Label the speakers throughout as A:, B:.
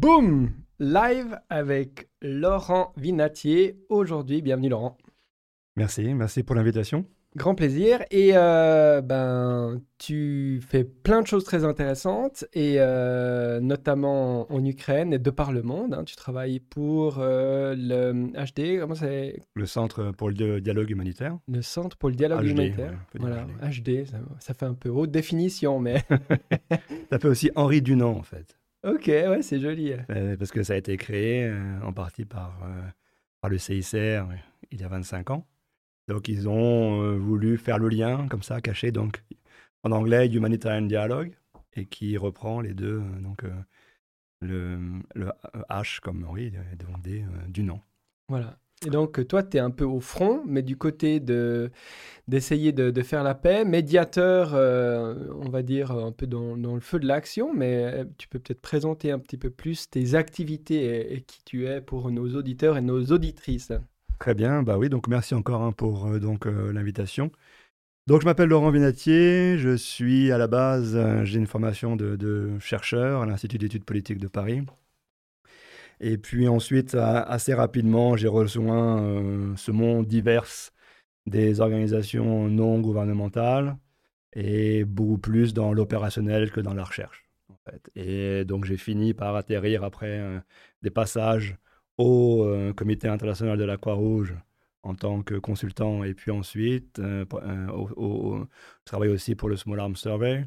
A: Boum Live avec Laurent Vinatier aujourd'hui. Bienvenue Laurent.
B: Merci, merci pour l'invitation.
A: Grand plaisir. Et euh, ben, tu fais plein de choses très intéressantes, et euh, notamment en Ukraine et de par le monde. Hein. Tu travailles pour euh, le HD, comment c'est?
B: Le Centre pour le dialogue humanitaire.
A: Le Centre pour le dialogue humanitaire. voilà, HD, ça, fait un peu haute définition, mais.
B: ça fait aussi Henri Dunant, en fait.
A: Ok, ouais, c'est joli.
B: Parce que ça a été créé en partie par, par le CICR il y a 25 ans. Donc, ils ont euh, voulu faire le lien, comme ça, caché, donc, en anglais, Humanitarian Dialogue, et qui reprend les deux, euh, donc, euh, le, le, H comme, oui, du nom.
A: Voilà. Donc, toi, tu es un peu au front, mais du côté de, d'essayer de, faire la paix, médiateur, on va dire, un peu dans, le feu de l'action, mais tu peux peut-être présenter un petit peu plus tes activités et qui tu es pour nos auditeurs et nos auditrices.
B: Très bien, bah oui, donc merci encore hein, pour euh, euh, l'invitation. Donc je m'appelle Laurent Vinatier, je suis à la base, euh, j'ai une formation de, chercheur à l'Institut d'études politiques de Paris. Et puis ensuite, assez rapidement, j'ai rejoint ce monde divers des organisations non gouvernementales et beaucoup plus dans l'opérationnel que dans la recherche. Et donc j'ai fini par atterrir après des passages au euh, Comité international de la Croix-Rouge en tant que consultant et puis ensuite euh, euh, je travaille aussi pour le Small Arms Survey.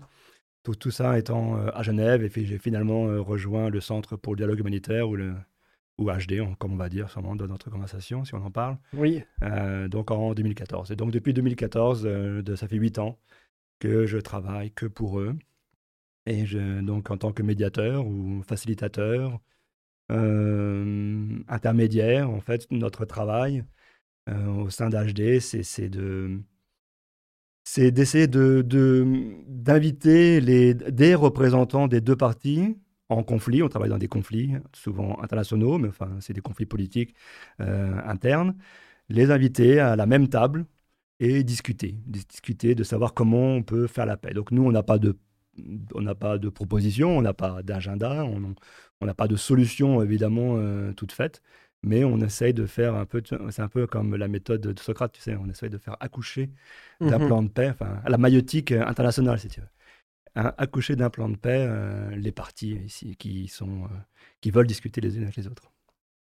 B: Tout, tout ça étant à Genève et puis j'ai finalement rejoint le Centre pour le dialogue humanitaire ou le ou HD, comme on va dire sûrement dans notre conversation si on en parle.
A: Oui.
B: donc en 2014. Et donc depuis 2014, de, ça fait huit ans que je travaille que pour eux. Et je, donc en tant que médiateur ou facilitateur, euh, intermédiaire. En fait, notre travail euh, au sein d'HD, c'est de c'est d'essayer d'inviter des représentants des deux parties en conflit. On travaille dans des conflits, souvent internationaux, mais enfin, c'est des conflits politiques euh, internes. Les inviter à la même table et discuter. Discuter de savoir comment on peut faire la paix. Donc, nous, on n'a pas de on n'a pas de proposition, on n'a pas d'agenda, on n'a pas de solution évidemment euh, toute faite, mais on essaye de faire un peu, c'est un peu comme la méthode de Socrate, tu sais, on essaye de faire accoucher d'un mhm. plan de paix, enfin la maïotique internationale si tu veux, accoucher d'un plan de paix euh, les parties ici qui sont, euh, qui veulent discuter les unes avec les autres.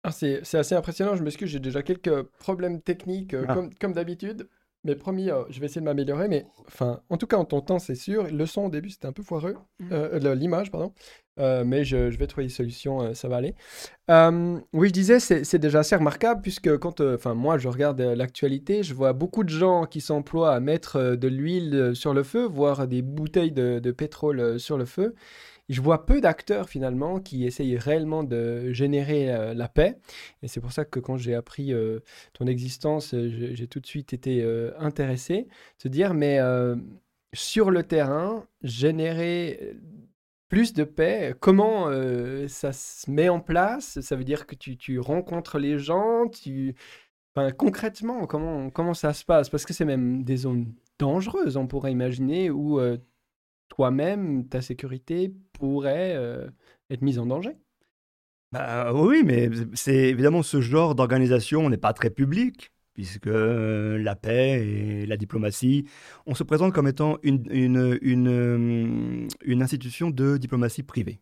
A: Ah, c'est assez impressionnant, je m'excuse, j'ai déjà quelques problèmes techniques ah. comme, comme d'habitude. Mais promis, euh, je vais essayer de m'améliorer. Mais enfin, en tout cas, en ton temps, c'est sûr. Le son au début, c'était un peu foireux. Mmh. Euh, l'image, pardon. Euh, mais je, vais trouver une solution, ça va aller. oui, je disais, c'est déjà assez remarquable puisque quand, enfin, moi, je regarde l'actualité, je vois beaucoup de gens qui s'emploient à mettre de l'huile sur le feu, voire des bouteilles de, de pétrole sur le feu je vois peu d'acteurs finalement qui essayent réellement de générer euh, la paix. Et c'est pour ça que quand j'ai appris euh, ton existence, euh, j'ai tout de suite été intéressé. Se dire, mais sur le terrain, générer plus de paix, comment ça se met en place? Ça veut dire que tu, rencontres les gens, tu... Enfin, concrètement, comment, comment ça se passe? Parce que c'est même des zones dangereuses, on pourrait imaginer, où toi-même, ta sécurité pourrait euh, être mise en danger?
B: Bah, oui, mais c'est évidemment ce genre d'organisation n'est pas très public, puisque euh, la paix et la diplomatie, on se présente comme étant une, une, une, euh, institution de diplomatie privée.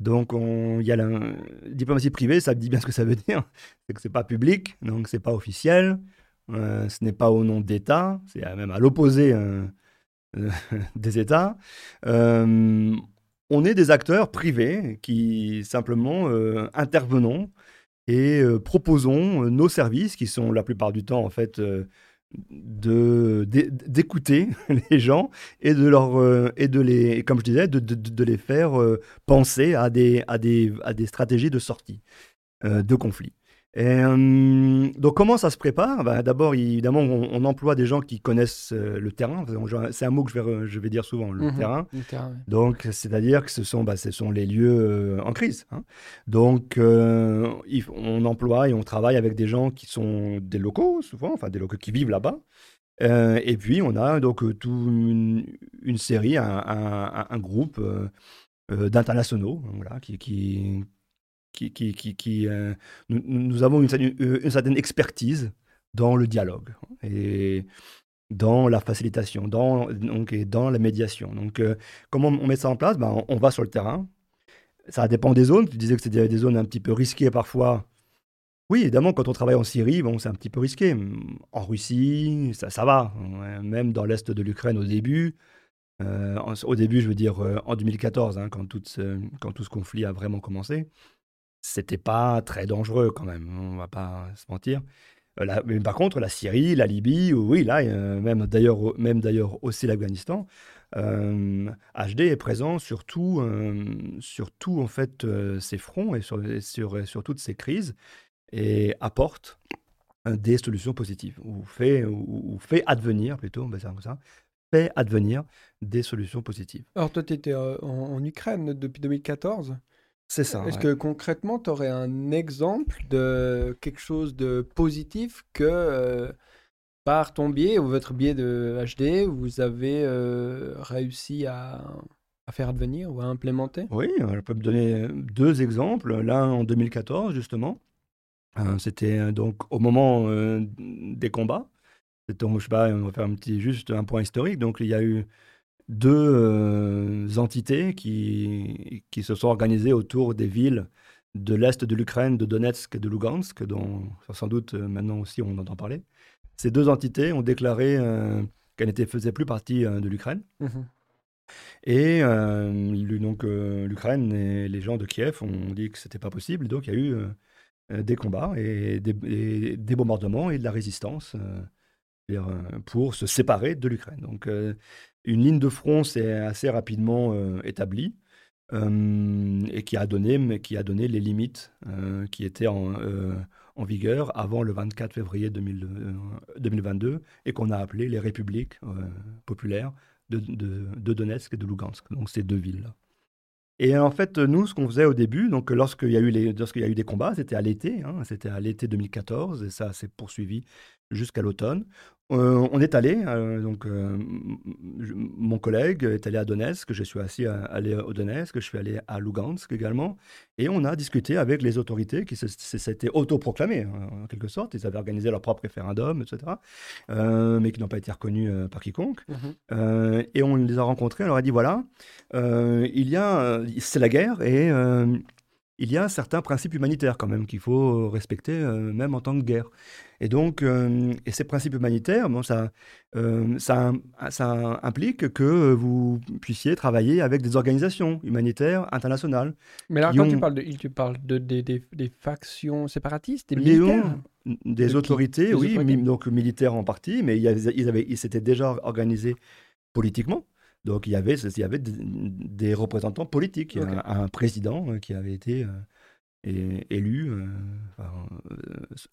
B: Donc, il y a la diplomatie privée, ça dit bien ce que ça veut dire. C'est que c'est pas public, donc c'est pas officiel, ce n'est pas au nom d'État, c'est même à l'opposé des États. Euh, on est des acteurs privés qui simplement euh, intervenons et euh, proposons nos services, qui sont la plupart du temps en fait d'écouter les gens et de leur et de les comme je disais de, de, les faire penser à des à des à des stratégies de sortie de conflit. Et, euh, donc, comment ça se prépare? Bah, D'abord, évidemment, on, emploie des gens qui connaissent euh, le terrain. C'est un mot que je vais, je vais dire souvent, le mhm. terrain. Donc, c'est-à-dire que ce sont, bah, ce sont les lieux euh, en crise. Hein. Donc, on emploie et on travaille avec des gens qui sont des locaux, souvent, enfin des locaux qui vivent là-bas. et puis, on a donc toute une, une, série, un, un, un groupe d'internationaux voilà, qui, qui, qui, qui, nous, avons une, une, certaine expertise dans le dialogue et dans la facilitation, donc, et dans la médiation. Donc, comment on met ça en place? Ben, on, va sur le terrain. Ça dépend des zones. Tu disais que c'était des zones un petit peu risquées parfois. Oui, évidemment, quand on travaille en Syrie, bon, c'est un petit peu risqué. En Russie, ça, ça va. Même dans l'est de l'Ukraine au début, euh, au début, je veux dire euh, en 2014, hein, quand, tout quand tout ce conflit a vraiment commencé, c'était pas très dangereux quand même, on va pas se mentir. Euh, mais par contre, la Syrie, la Libye, oui, là, même d'ailleurs, même d'ailleurs aussi l'Afghanistan, HD est présent sur tout, tout en fait ces fronts et sur, sur, toutes ces crises et apporte des solutions positives ou fait, ou, fait advenir plutôt, dire comme ça, fait advenir des solutions positives.
C: Alors toi, tu étais euh, en, Ukraine depuis 2014
B: c'est ça.
C: Est-ce que concrètement, tu aurais un exemple de quelque chose de positif que euh, par ton biais ou votre biais de HD, vous avez euh, réussi à, à, faire advenir ou à implémenter?
B: Oui, je peux me donner deux exemples. L'un en 2014, justement. C'était donc au moment des combats. Donc, je sais pas, on va faire un petit, juste un point historique. Donc, il y a eu deux euh, entités qui, qui se sont organisées autour des villes de l'est de l'Ukraine, de Donetsk et de Lugansk, dont sans doute euh, maintenant aussi on entend parler. Ces deux entités ont déclaré euh, qu'elles ne faisaient plus partie de l'Ukraine. Mmh et donc l'Ukraine et les gens de Kiev ont dit que c'était pas possible. Donc il y a eu des combats et des, des, bombardements et de la résistance euh, pour se séparer de l'Ukraine. Donc, euh, une ligne de front s'est assez rapidement euh, établie et qui a, donné, qui a donné les limites qui étaient en, vigueur avant le 24 février 2022 et qu'on a appelé les républiques populaires de, Donetsk et de Lugansk, donc ces deux villes-là. Et en fait, nous, ce qu'on faisait au début, donc lorsqu'il y a eu y a eu des combats, c'était à l'été, hein, c'était à l'été 2014, et ça s'est poursuivi jusqu'à l'automne. Euh, on est allé, euh, donc euh, mon collègue est allé à Donetsk, je suis assis à, aller au Donetsk, je suis allé à Lugansk également, et on a discuté avec les autorités qui s'étaient autoproclamées en quelque sorte, ils avaient organisé leur propre référendum, etc., mais qui n'ont pas été reconnus par quiconque. Mmh et on les a rencontrés, on leur a dit voilà, il y a, c'est la guerre et il y a certains principes humanitaires quand même qu'il faut respecter, même en temps de guerre. Et donc, euh, et ces principes humanitaires, bon, ça, euh, ça, ça, implique que vous puissiez travailler avec des organisations humanitaires internationales.
C: Mais là, quand tu parles de, tu parles de, des factions séparatistes, des militaires
B: Des autorités, oui, donc militaires en partie, mais ils, avaient, ils s'étaient déjà organisés politiquement. Donc il y avait, il y avait des représentants politiques, un, président euh, qui avait été et élu, euh, euh,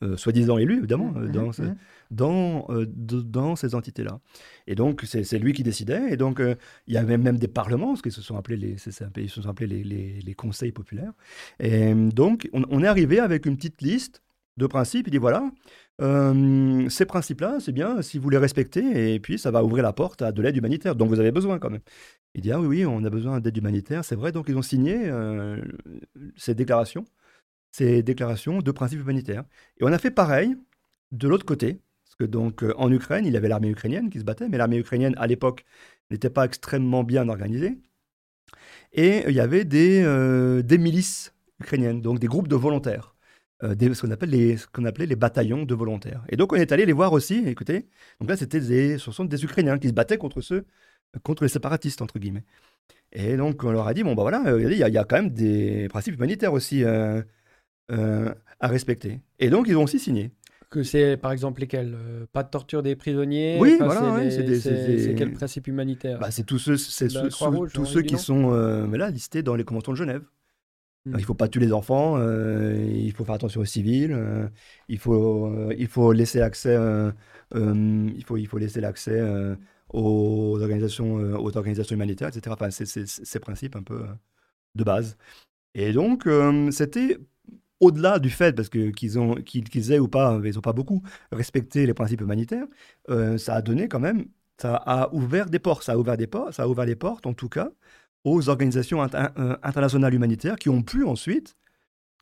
B: euh, soi-disant élu évidemment, mmh, dans, mmh, dans, dans, ces entités-là. Et donc c'est lui qui décidait, et donc il y avait même des parlements, ce qu'ils se sont appelés les, se sont appelés les, les, les, conseils populaires. Et donc on, est arrivé avec une petite liste de principes, il dit voilà, ces principes-là, c'est bien si vous les respectez, et puis ça va ouvrir la porte à de l'aide humanitaire dont vous avez besoin quand même. Il dit ah oui, oui, on a besoin d'aide humanitaire, c'est vrai. Donc ils ont signé ces déclarations ces déclarations de principes humanitaires. Et on a fait pareil de l'autre côté, parce que donc euh, en Ukraine, il y avait l'armée ukrainienne qui se battait, mais l'armée ukrainienne à l'époque n'était pas extrêmement bien organisée. Et il y avait des, euh, milices ukrainiennes, donc des groupes de volontaires, euh, des, ce qu'on appelle les, ce qu'on appelait les bataillons de volontaires. Et donc on est allé les voir aussi. Écoutez, donc là c'était des, ce sont des Ukrainiens qui se battaient contre ceux, contre les séparatistes entre guillemets. Et donc on leur a dit bon bah voilà, il y, y, a quand même des principes humanitaires aussi. Euh, à respecter. Et donc, ils ont aussi signé.
C: Que c'est par exemple lesquels euh, Pas de torture des prisonniers
B: Oui, voilà, c'est
C: quel principe humanitaire
B: bah, C'est tous ceux, tous ceux qui sont euh, là, listés dans les conventions de Genève. Hmm. Il ne faut pas tuer les enfants, il faut faire attention aux civils, il, faut, il faut laisser accès, il faut, il faut laisser l'accès aux, organisations, aux organisations humanitaires, etc. Enfin, c'est ces principes un peu de base. Et donc, c'était au-delà du fait, parce que qu'ils ont qu'ils aient ou pas, ils n'ont pas beaucoup respecté les principes humanitaires, euh, ça a donné quand même, ça a ouvert des portes, ça a ouvert des portes, ça a ouvert les portes en tout cas aux organisations euh, internationales humanitaires qui ont pu ensuite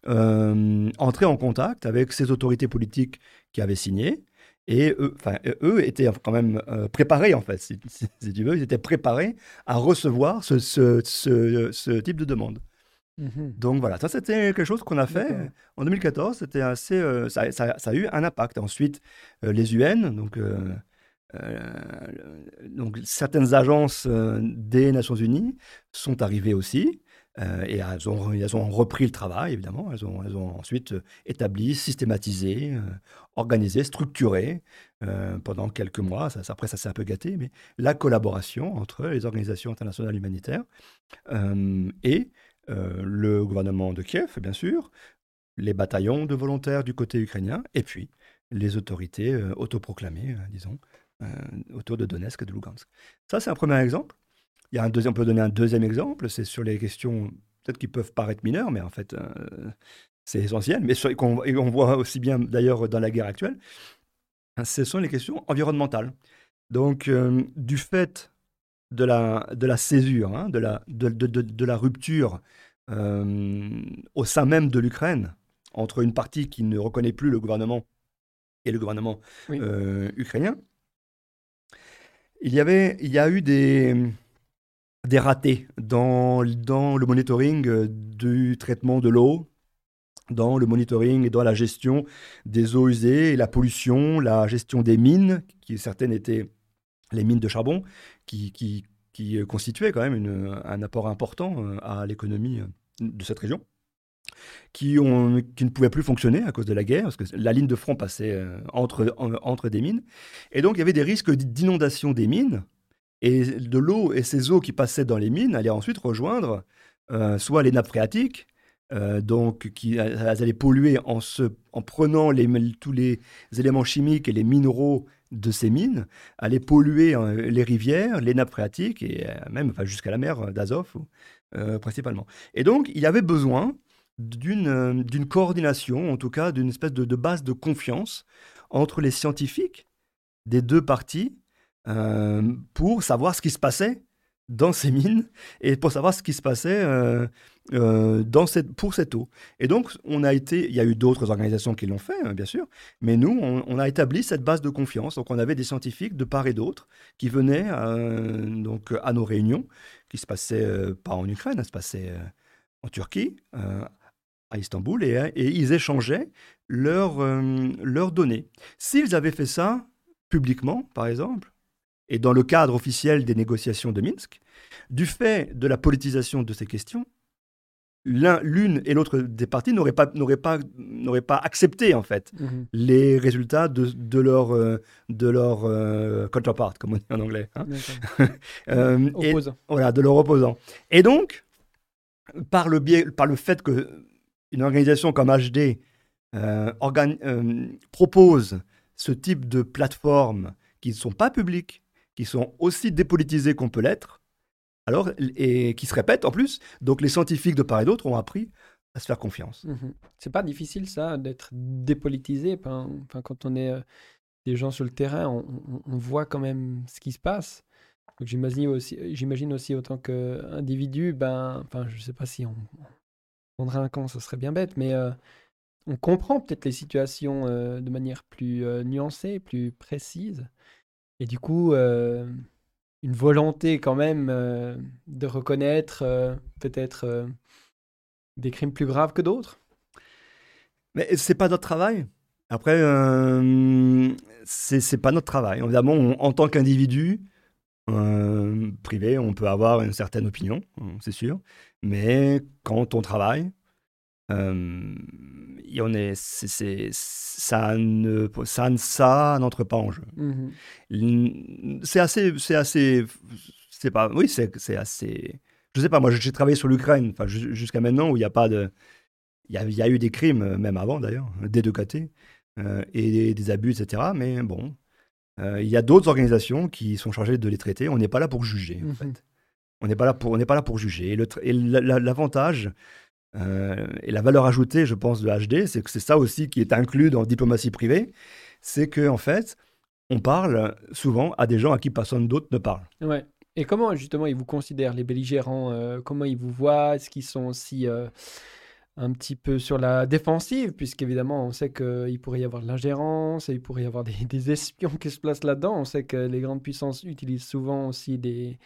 B: entrer en contact avec ces autorités politiques qui avaient signé. Et eux, enfin, eux étaient quand même préparés, en fait, si, tu veux, ils étaient préparés à recevoir ce, ce, ce type de demande. Mhm. Donc voilà, ça c'était quelque chose qu'on a fait en 2014. C'était assez, euh, ça, a eu un impact. Ensuite, euh, les UN, donc, euh, donc certaines agences des Nations Unies sont arrivées aussi. et elles ont, elles ont repris le travail, évidemment. Elles ont, elles ont ensuite établi, systématisé, organisé, structuré pendant quelques mois. Ça, après, ça s'est un peu gâté, mais la collaboration entre les organisations internationales humanitaires et euh, le gouvernement de Kiev, bien sûr, les bataillons de volontaires du côté ukrainien, et puis les autorités euh, autoproclamées, euh, disons, autour de Donetsk et de Lugansk. Ça, c'est un premier exemple. Il y a un deuxième, on peut donner un deuxième exemple, c'est sur les questions peut-être qui peuvent paraître mineures, mais en fait, c'est essentiel, mais qu'on on voit aussi bien d'ailleurs dans la guerre actuelle, ce sont les questions environnementales. Donc, du fait de la, de la césure, hein, de, la, de, de, de, la rupture euh, au sein même de l'Ukraine, entre une partie qui ne reconnaît plus le gouvernement et le gouvernement euh, ukrainien, il y, avait, il y a eu des, ratés dans, le monitoring euh, du traitement de l'eau, dans le monitoring et dans la gestion des eaux usées, la pollution, la gestion des mines, qui certaines étaient les mines de charbon, qui, euh, constituaient quand même un apport important euh, à l'économie de cette région. Qui, ont, qui, ne pouvaient plus fonctionner à cause de la guerre, parce que la ligne de front passait entre, entre des mines. Et donc, il y avait des risques d'inondation des mines, et de l'eau et ces eaux qui passaient dans les mines allaient ensuite rejoindre soit les nappes phréatiques, donc qui elles allaient polluer en, se, en prenant tous les éléments chimiques et les minéraux de ces mines allaient polluer les rivières, les nappes phréatiques et euh, même jusqu'à la mer d'Azov euh, principalement. Et donc il y avait besoin d'une euh, d'une coordination, en tout cas d'une espèce de, base de confiance entre les scientifiques des deux parties pour savoir ce qui se passait dans ces mines et pour savoir ce qui se passait euh, euh, dans cette, pour cette eau. Et donc, on a été, il y a eu d'autres organisations qui l'ont fait, hein, bien sûr, mais nous, on, a établi cette base de confiance. Donc, on avait des scientifiques de part et d'autre qui venaient euh, donc, à nos réunions, qui se passaient pas en Ukraine, se passait en Turquie, à Istanbul, et, et, ils échangeaient leurs, leurs données. S'ils avaient fait ça publiquement, par exemple, et dans le cadre officiel des négociations de Minsk, du fait de la politisation de ces questions, l'une et l'autre des parties n'auraient pas, pas, pas accepté en fait mhm. les résultats de, de leur, euh, de leur euh, counterpart, comme on dit en anglais. Hein.
C: euh,
B: voilà, de leur opposant. Et donc, par le, biais, par le fait qu'une organisation comme HD euh, propose ce type de plateformes qui ne sont pas publiques, qui sont aussi dépolitisés qu'on peut l'être, alors, et qui se répètent en plus. Donc les scientifiques de part et d'autre ont appris à se faire confiance.
C: Mhm. C'est pas difficile ça, d'être dépolitisé. Enfin, quand on est euh, des gens sur le terrain, on, voit quand même ce qui se passe. J'imagine aussi, j'imagine aussi autant qu'individu, ben, enfin, je sais pas si on, prendrait un camp, ce serait bien bête, mais euh, on comprend peut-être les situations euh, de manière plus nuancée, plus précise. Et du coup, euh, une volonté quand même euh, de reconnaître euh, peut-être des crimes plus graves que d'autres.
B: Mais c'est pas notre travail. Après, c'est pas notre travail. Évidemment, en tant qu'individu privé, on peut avoir une certaine opinion, c'est sûr. Mais quand on travaille, on est, ça ne, ça, ça n'entre pas en jeu. Mmh c'est assez, c'est assez, c'est pas, oui, c'est, assez. Je sais pas, moi j'ai travaillé sur l'Ukraine, enfin jusqu'à maintenant où il n'y a pas de, il y, a, y a eu des crimes même avant d'ailleurs, des deux côtés, euh, et des, abus, etc. Mais bon, euh, il y a d'autres organisations qui sont chargées de les traiter. On n'est pas là pour juger, en mmh fait. On n'est pas là pour, on n'est pas là pour juger. Et, le, et l'avantage euh, et la valeur ajoutée, je pense, de HD, c'est que c'est ça aussi qui est inclus dans diplomatie privée, c'est qu'en en fait, on parle souvent à des gens à qui personne d'autre ne parle.
C: Ouais. Et comment justement ils vous considèrent, les belligérants euh, Comment ils vous voient Est-ce qu'ils sont aussi
A: un petit peu sur la défensive, puisqu'évidemment, on sait qu'il pourrait y avoir de l'ingérence, et il pourrait y avoir des, des, espions qui se placent là-dedans. On sait que les grandes puissances utilisent souvent aussi des,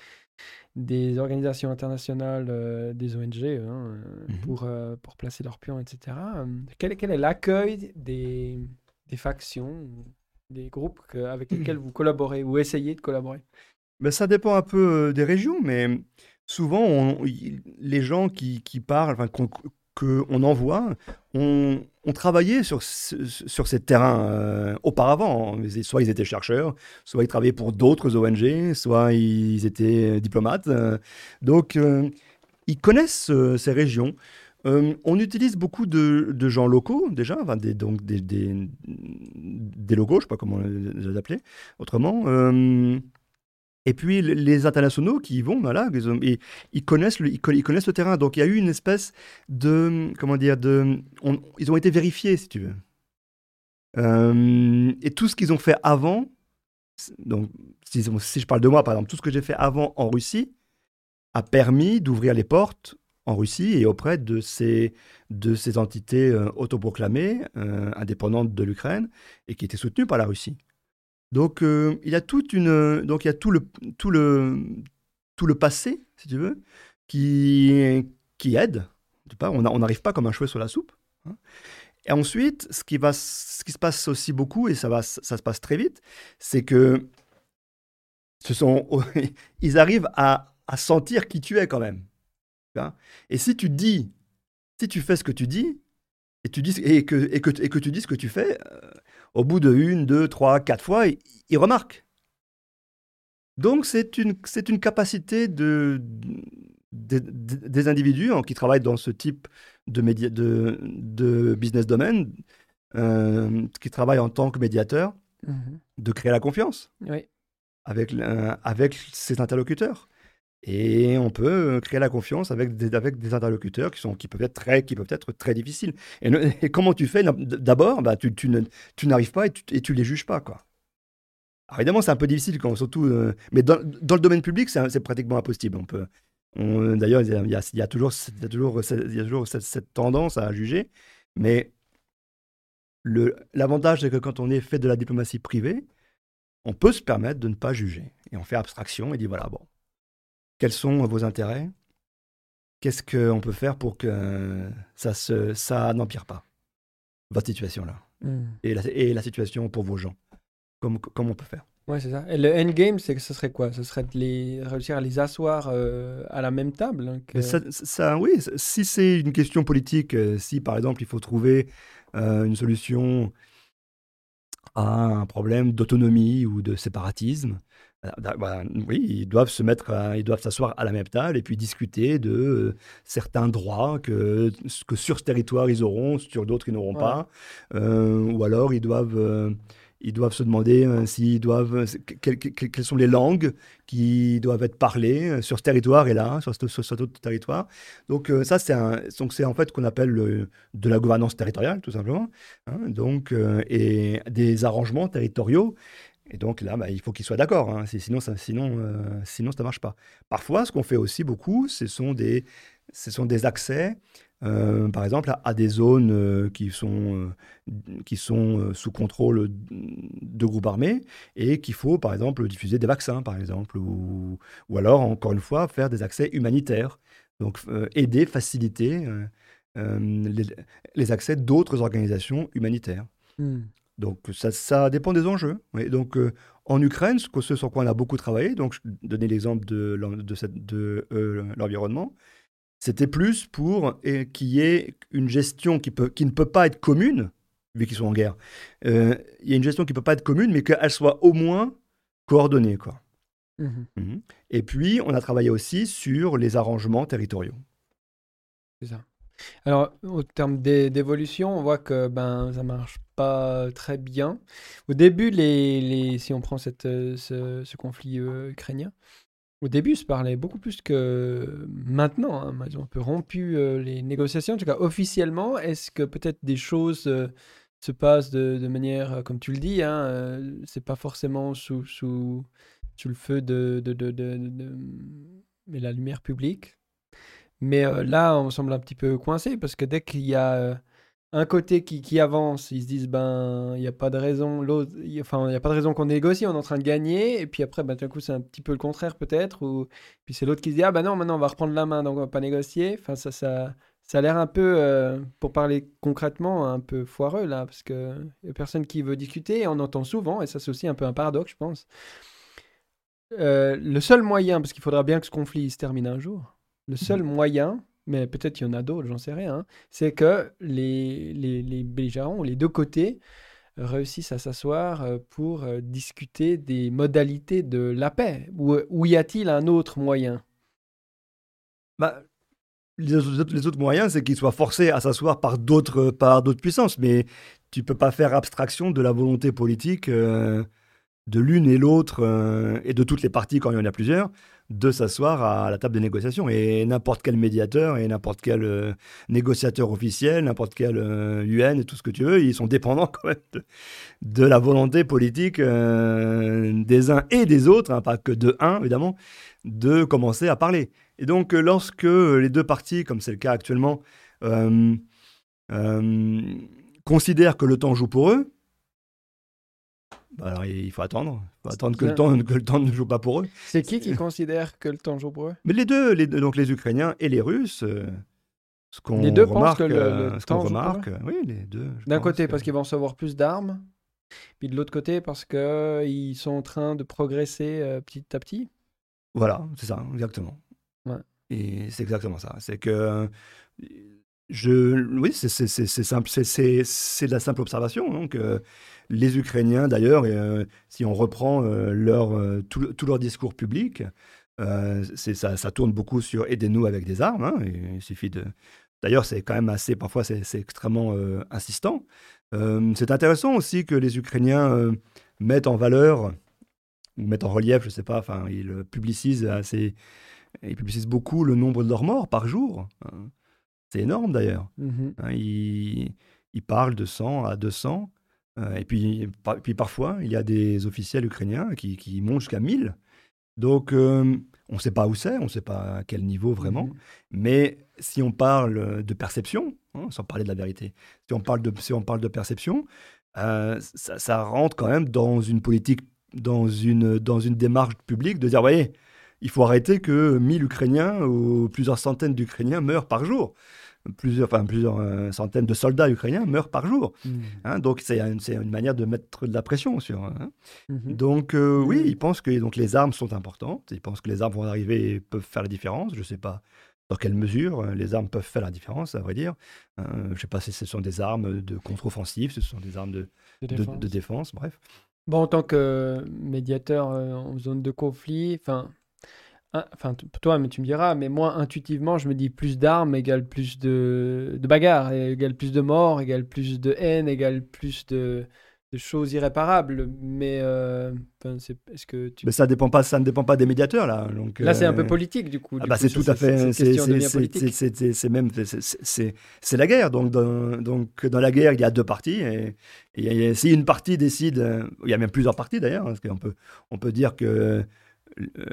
A: des organisations internationales, euh, des ONG, hein, euh, mhm. pour, euh, pour placer leurs pions, etc. Quel, quel est l'accueil des, des, factions, des groupes avec lesquels vous collaborez ou essayez de collaborer?
B: Ben, Ça dépend un peu des régions, mais souvent, on, les gens qui, qui parlent, enfin, qu'on envoie ont, travaillé sur, sur ces terrains euh, auparavant. Soit ils étaient chercheurs, soit ils travaillaient pour d'autres ONG, soit ils étaient diplomates. donc, euh, ils connaissent euh, ces régions. on utilise beaucoup de, gens locaux déjà, des, donc des, des, locaux, je ne sais pas comment les appeler autrement. Et puis les internationaux qui y vont, voilà, ils, connaissent le, ils, connaissent le terrain. Donc il y a eu une espèce de, comment dire, ils ont été vérifiés, si tu veux. Euh, et tout ce qu'ils ont fait avant, donc si, je parle de moi par exemple, tout ce que j'ai fait avant en Russie a permis d'ouvrir les portes en Russie et auprès de ces, de ces entités euh, autoproclamées, euh, indépendantes de l'Ukraine, et qui étaient soutenues par la Russie. Donc euh, il y a toute une, donc il y a tout le tout le tout le passé, si tu veux, qui qui aide. On n'arrive pas comme un cheveu sur la soupe. Hein. Et ensuite, ce qui va, ce qui se passe aussi beaucoup et ça va, ça se passe très vite, c'est que ce sont, ils arrivent à, à sentir qui tu es quand même. Et si tu dis, si tu fais ce que tu dis, et, tu dis, et, que, et, que, et que tu dis ce que tu fais, euh, au bout de une, deux, trois, quatre fois, il, remarque. Donc c'est une, c'est une capacité de, des individus hein, qui travaillent dans ce type de, média, de, de business domaine, euh, qui travaillent en tant que médiateur, mhm. de créer la confiance avec, avec ses interlocuteurs. Et on peut créer la confiance avec des, avec des interlocuteurs qui, sont, qui, peuvent être très, qui peuvent être très difficiles. Et, comment tu fais? D'abord, bah, tu, tu, n'arrives pas et tu, et les juges pas. Quoi. Alors évidemment, c'est un peu difficile, quand, surtout, euh, mais dans, dans, le domaine public, c'est pratiquement impossible. On peut, D'ailleurs, il, y a, il y a toujours, y a toujours, y a toujours cette, cette, tendance à juger. Mais l'avantage, c'est que quand on est fait de la diplomatie privée, on peut se permettre de ne pas juger. Et on fait abstraction et dit voilà, bon, quels sont vos intérêts? Qu'est-ce qu'on peut faire pour que ça, se, ça n'empire pas? Votre situation là. Hmm. et, la, et, la, situation pour vos gens. Comment, comment on peut faire?
A: Ouais, c'est ça. Et le endgame, c'est que ce serait quoi? Ce serait de les, réussir à les asseoir euh, à la même table
B: hein, ça, Oui, si c'est une question politique, euh, si par exemple il faut trouver euh, une solution à un problème d'autonomie ou de séparatisme, oui, ils doivent se mettre, ils doivent s'asseoir à la même table et puis discuter de euh, certains droits que, que sur ce territoire ils auront, sur d'autres ils n'auront pas, euh, ou alors ils doivent, euh, ils doivent se demander s'ils doivent, quelles sont les langues qui doivent être parlées sur ce territoire et là, sur, ce, sur cet autre territoire. Donc ça, c'est donc c'est en fait qu'on appelle de la gouvernance territoriale, tout simplement. Hein, donc et des arrangements territoriaux. Et donc là, bah, il faut qu'ils soient d'accord, hein. sinon, ça, sinon, euh, sinon ça ne marche pas. Parfois, ce qu'on fait aussi beaucoup, ce sont des, ce sont des accès, euh, par exemple, à, des zones euh, qui sont, qui sont sous contrôle de groupes armés et qu'il faut, par exemple, diffuser des vaccins, par exemple, ou, ou alors, encore une fois, faire des accès humanitaires. Donc, aider, faciliter les, accès d'autres organisations humanitaires. Mmh. Donc ça, ça dépend des enjeux. donc euh, en Ukraine, ce, ce, sur quoi on a beaucoup travaillé, donc je donnais l'exemple de, de, de euh, l'environnement, c'était plus pour qu'il y ait une gestion qui, peut, qui ne peut pas être commune, vu qu'ils sont en guerre. Euh, il y a une gestion qui ne peut pas être commune, mais qu'elle soit au moins coordonnée. Quoi. Mmh mmh Et puis, on a travaillé aussi sur les arrangements territoriaux.
A: C'est ça. Alors, au terme d'évolution, on voit que ben, ça marche pas très bien. Au début, les, les si on prend cette, euh, ce, ce conflit euh, ukrainien, au début, se parlait beaucoup plus que maintenant. Hein. Ils ont un peu rompu euh, les négociations, en tout cas officiellement. Est-ce que peut-être des choses se passent de, de, manière, comme tu le dis, hein, c'est pas forcément sous, sous, sous le feu de, de, de, de, mais la lumière publique Mais là, on semble un petit peu coincé parce que dès qu'il y a un côté qui, qui, avance, ils se disent ben il n'y a pas de raison, l'autre, enfin il y a pas de raison qu'on négocie, on est en train de gagner, et puis après ben d'un coup c'est un petit peu le contraire peut-être, ou puis c'est l'autre qui se dit ah ben non maintenant on va reprendre la main donc on va pas négocier, enfin ça ça ça a l'air un peu, euh, pour parler concrètement, un peu foireux là, parce que y a personne qui veut discuter, et on entend souvent, et ça c'est aussi un peu un paradoxe je pense. Euh, le seul moyen, parce qu'il faudra bien que ce conflit se termine un jour, le seul mmh. moyen mais peut-être qu'il y en a d'autres, j'en sais rien, hein. c'est que les, les, les les deux côtés, réussissent à s'asseoir euh, pour euh, discuter des modalités de la paix. Ou, y a-t-il un autre moyen?
B: Bah, les, autres, les autres moyens, c'est qu'ils soient forcés à s'asseoir par d'autres puissances, mais tu peux pas faire abstraction de la volonté politique euh, de l'une et l'autre et de toutes les parties quand il y en a plusieurs de s'asseoir à la table des négociations. Et n'importe quel médiateur et n'importe quel euh, négociateur officiel, n'importe quel UN euh, et tout ce que tu veux, ils sont dépendants quand même de, la volonté politique euh, des uns et des autres, hein, pas que de un évidemment, de commencer à parler. Et donc lorsque les deux parties, comme c'est le cas actuellement, considèrent que le temps joue pour eux, bah, alors, il faut attendre. Il faut attendre que le, temps, que le temps ne joue pas pour eux.
A: C'est qui qui considère que le temps joue pour eux?
B: Mais les deux, les donc les Ukrainiens et les Russes. Euh,
A: ce qu'on les deux remarque, pensent que le,
B: euh, temps remarque, oui, les deux.
A: D'un côté, parce qu'ils vont recevoir plus d'armes, puis de l'autre côté, parce qu'ils sont en train de progresser euh, petit à petit.
B: Voilà, c'est ça, exactement. Ouais. Et c'est exactement ça. C'est que oui, c'est simple, c'est de la simple observation. Donc, les Ukrainiens, d'ailleurs, euh, si on reprend euh, leur, euh, tout, leur discours public, ça, ça, tourne beaucoup sur aidez-nous avec des armes. Hein, il suffit de. D'ailleurs, c'est quand même assez, parfois, c'est extrêmement insistant. c'est intéressant aussi que les Ukrainiens mettent en valeur ou mettent en relief, je ne sais pas, enfin, ils publicisent assez, ils publicisent beaucoup le nombre de leurs morts par jour. Hein. C'est énorme d'ailleurs. Mmh hein, ils, parlent de 100 à 200. Euh, et puis, puis parfois, il y a des officiels ukrainiens qui, qui montent jusqu'à 1000. Donc, euh, on ne sait pas où c'est, on ne sait pas à quel niveau vraiment. Mhm. Mais si on parle de perception, hein, sans parler de la vérité, si on parle de, si on parle de perception, euh, ça, ça, rentre quand même dans une politique, dans une, dans une démarche publique de dire, voyez, il faut arrêter que 1000 Ukrainiens ou plusieurs centaines d'Ukrainiens meurent par jour plusieurs, enfin, plusieurs euh, centaines de soldats ukrainiens meurent par jour. Hmm. Hein, donc c'est une, une, manière de mettre de la pression sur. Hein. Mhm. Donc euh, oui, ils pensent que donc, les armes sont importantes. Ils pensent que les armes vont arriver et peuvent faire la différence. Je ne sais pas dans quelle mesure euh, les armes peuvent faire la différence, à vrai dire. Je ne sais pas si ce sont des armes de contre-offensive, ce sont des armes de, de, défense. bref.
A: Bon, en tant que médiateur en zone de conflit, enfin, Enfin, toi, mais tu me diras, mais moi, intuitivement, je me dis plus d'armes égale plus de, de bagarres, égale plus de morts, égale plus de haine, égale plus de, de choses irréparables. Mais euh, est-ce que tu...
B: Mais ça dépend pas, ça ne dépend pas des médiateurs là. Donc
A: là, c'est un peu euh, politique du coup.
B: Ah bah, c'est tout à fait. C'est même c'est la guerre. Donc dans, donc dans la guerre, il y a deux parties. Et, et si une partie décide, il y a même plusieurs parties d'ailleurs, parce qu'on peut on peut dire que euh,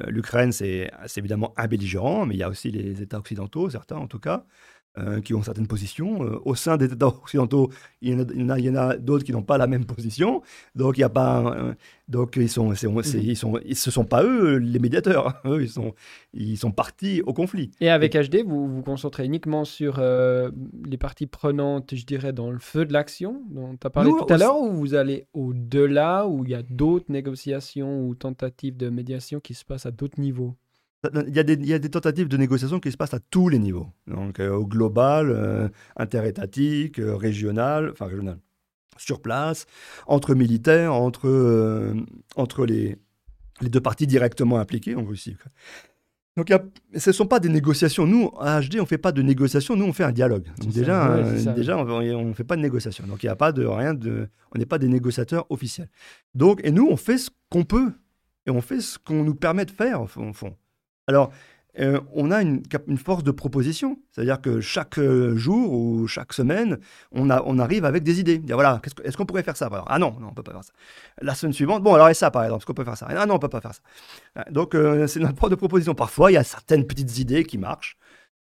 B: l'Ukraine, c'est évidemment un belligérant, mais il y a aussi les États occidentaux, certains en tout cas, euh, qui ont certaines positions. Euh, au sein des États occidentaux, il y en a, a, a d'autres qui n'ont pas la même position. Donc, il y a pas, donc ils sont, mhm. ils sont, ce sont pas eux les médiateurs. Eux, ils sont, ils sont partis au conflit.
A: Et avec HD, vous vous concentrez uniquement sur les parties prenantes, je dirais, dans le feu de l'action dont tu as parlé tout à l'heure, ou vous allez au-delà, où il y a d'autres négociations ou tentatives de médiation qui se passent à d'autres niveaux?
B: Il y, a des, il y, a des, tentatives de négociation qui se passent à tous les niveaux. Donc, euh, au global, euh, interétatique, euh, régional, enfin régional, sur place, entre militaires, entre, entre les, les deux parties directement impliquées en Russie. Donc, ce ne sont pas des négociations. Nous, à HD, on ne fait pas de négociations, nous, on fait un dialogue. déjà, déjà on ne fait pas de négociation. Donc, il n'y a pas de rien de. On n'est pas des négociateurs officiels. Donc, et nous, on fait ce qu'on peut. Et on fait ce qu'on nous permet de faire, au fond. Alors, euh, on a une, force de proposition. C'est-à-dire que chaque euh, jour ou chaque semaine, on, arrive avec des idées. Dire voilà, est-ce qu'on pourrait faire ça Ah non, non, on peut pas faire ça. La semaine suivante, bon, alors et ça par exemple, est-ce qu'on peut faire ça? Ah non, on peut pas faire ça. Donc, euh, c'est notre force de proposition. Parfois, il y a certaines petites idées qui marchent.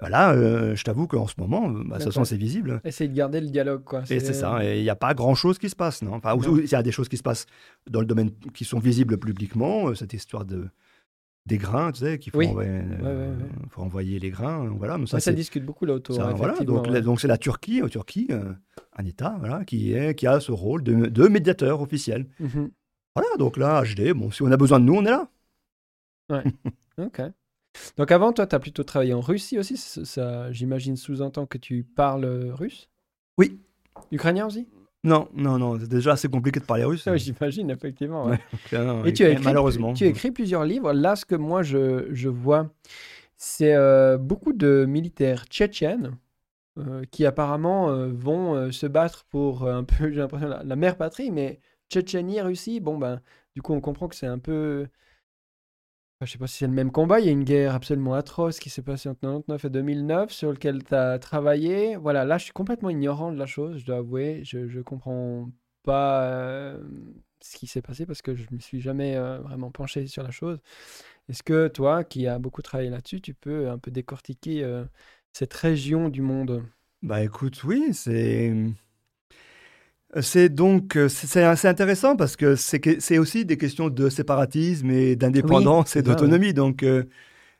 B: Là, je t'avoue qu'en ce moment, bah, de toute façon, c'est visible.
A: Essayer de garder le dialogue, quoi.
B: Et c'est ça. Et il n'y a pas grand-chose qui se passe, non? Enfin, il y a des choses qui se passent dans le domaine qui sont visibles publiquement. Cette histoire de des grains, tu sais, qu'il faut, faut, envoyer les grains. Voilà,
A: ça, ça discute beaucoup là autour.
B: voilà, donc, donc c'est la Turquie, au Turquie, un État, voilà, qui est qui a ce rôle de, de médiateur officiel. Mhm. Voilà, donc là, HD, bon, si on a besoin de nous, on est là.
A: Ouais. ok. Donc avant, toi, tu as plutôt travaillé en Russie aussi. Ça, j'imagine, sous-entend que tu parles russe?
B: Oui.
A: Ukrainien aussi?
B: Non, non, non. C'est déjà assez compliqué de parler russe.
A: Oui, j'imagine, effectivement. et tu as écrit, malheureusement. Tu as écrit plusieurs livres. Là, ce que moi, je, je vois, c'est euh, beaucoup de militaires tchétchènes euh, qui apparemment euh, vont se battre pour un peu, j'ai l'impression, la, la, mère patrie, mais Tchétchénie, Russie, bon, ben, du coup, on comprend que c'est un peu je sais pas si c'est le même combat. Il y a une guerre absolument atroce qui s'est passée entre 1999 et 2009 sur lequel tu as travaillé. Voilà, là, je suis complètement ignorant de la chose, je dois avouer. Je ne comprends pas euh, ce qui s'est passé parce que je ne me suis jamais euh, vraiment penché sur la chose. Est-ce que toi, qui as beaucoup travaillé là-dessus, tu peux un peu décortiquer euh, cette région du monde?
B: Bah écoute, oui, c'est c'est donc euh, c'est assez intéressant parce que c'est aussi des questions de séparatisme et d'indépendance et d'autonomie. Donc euh,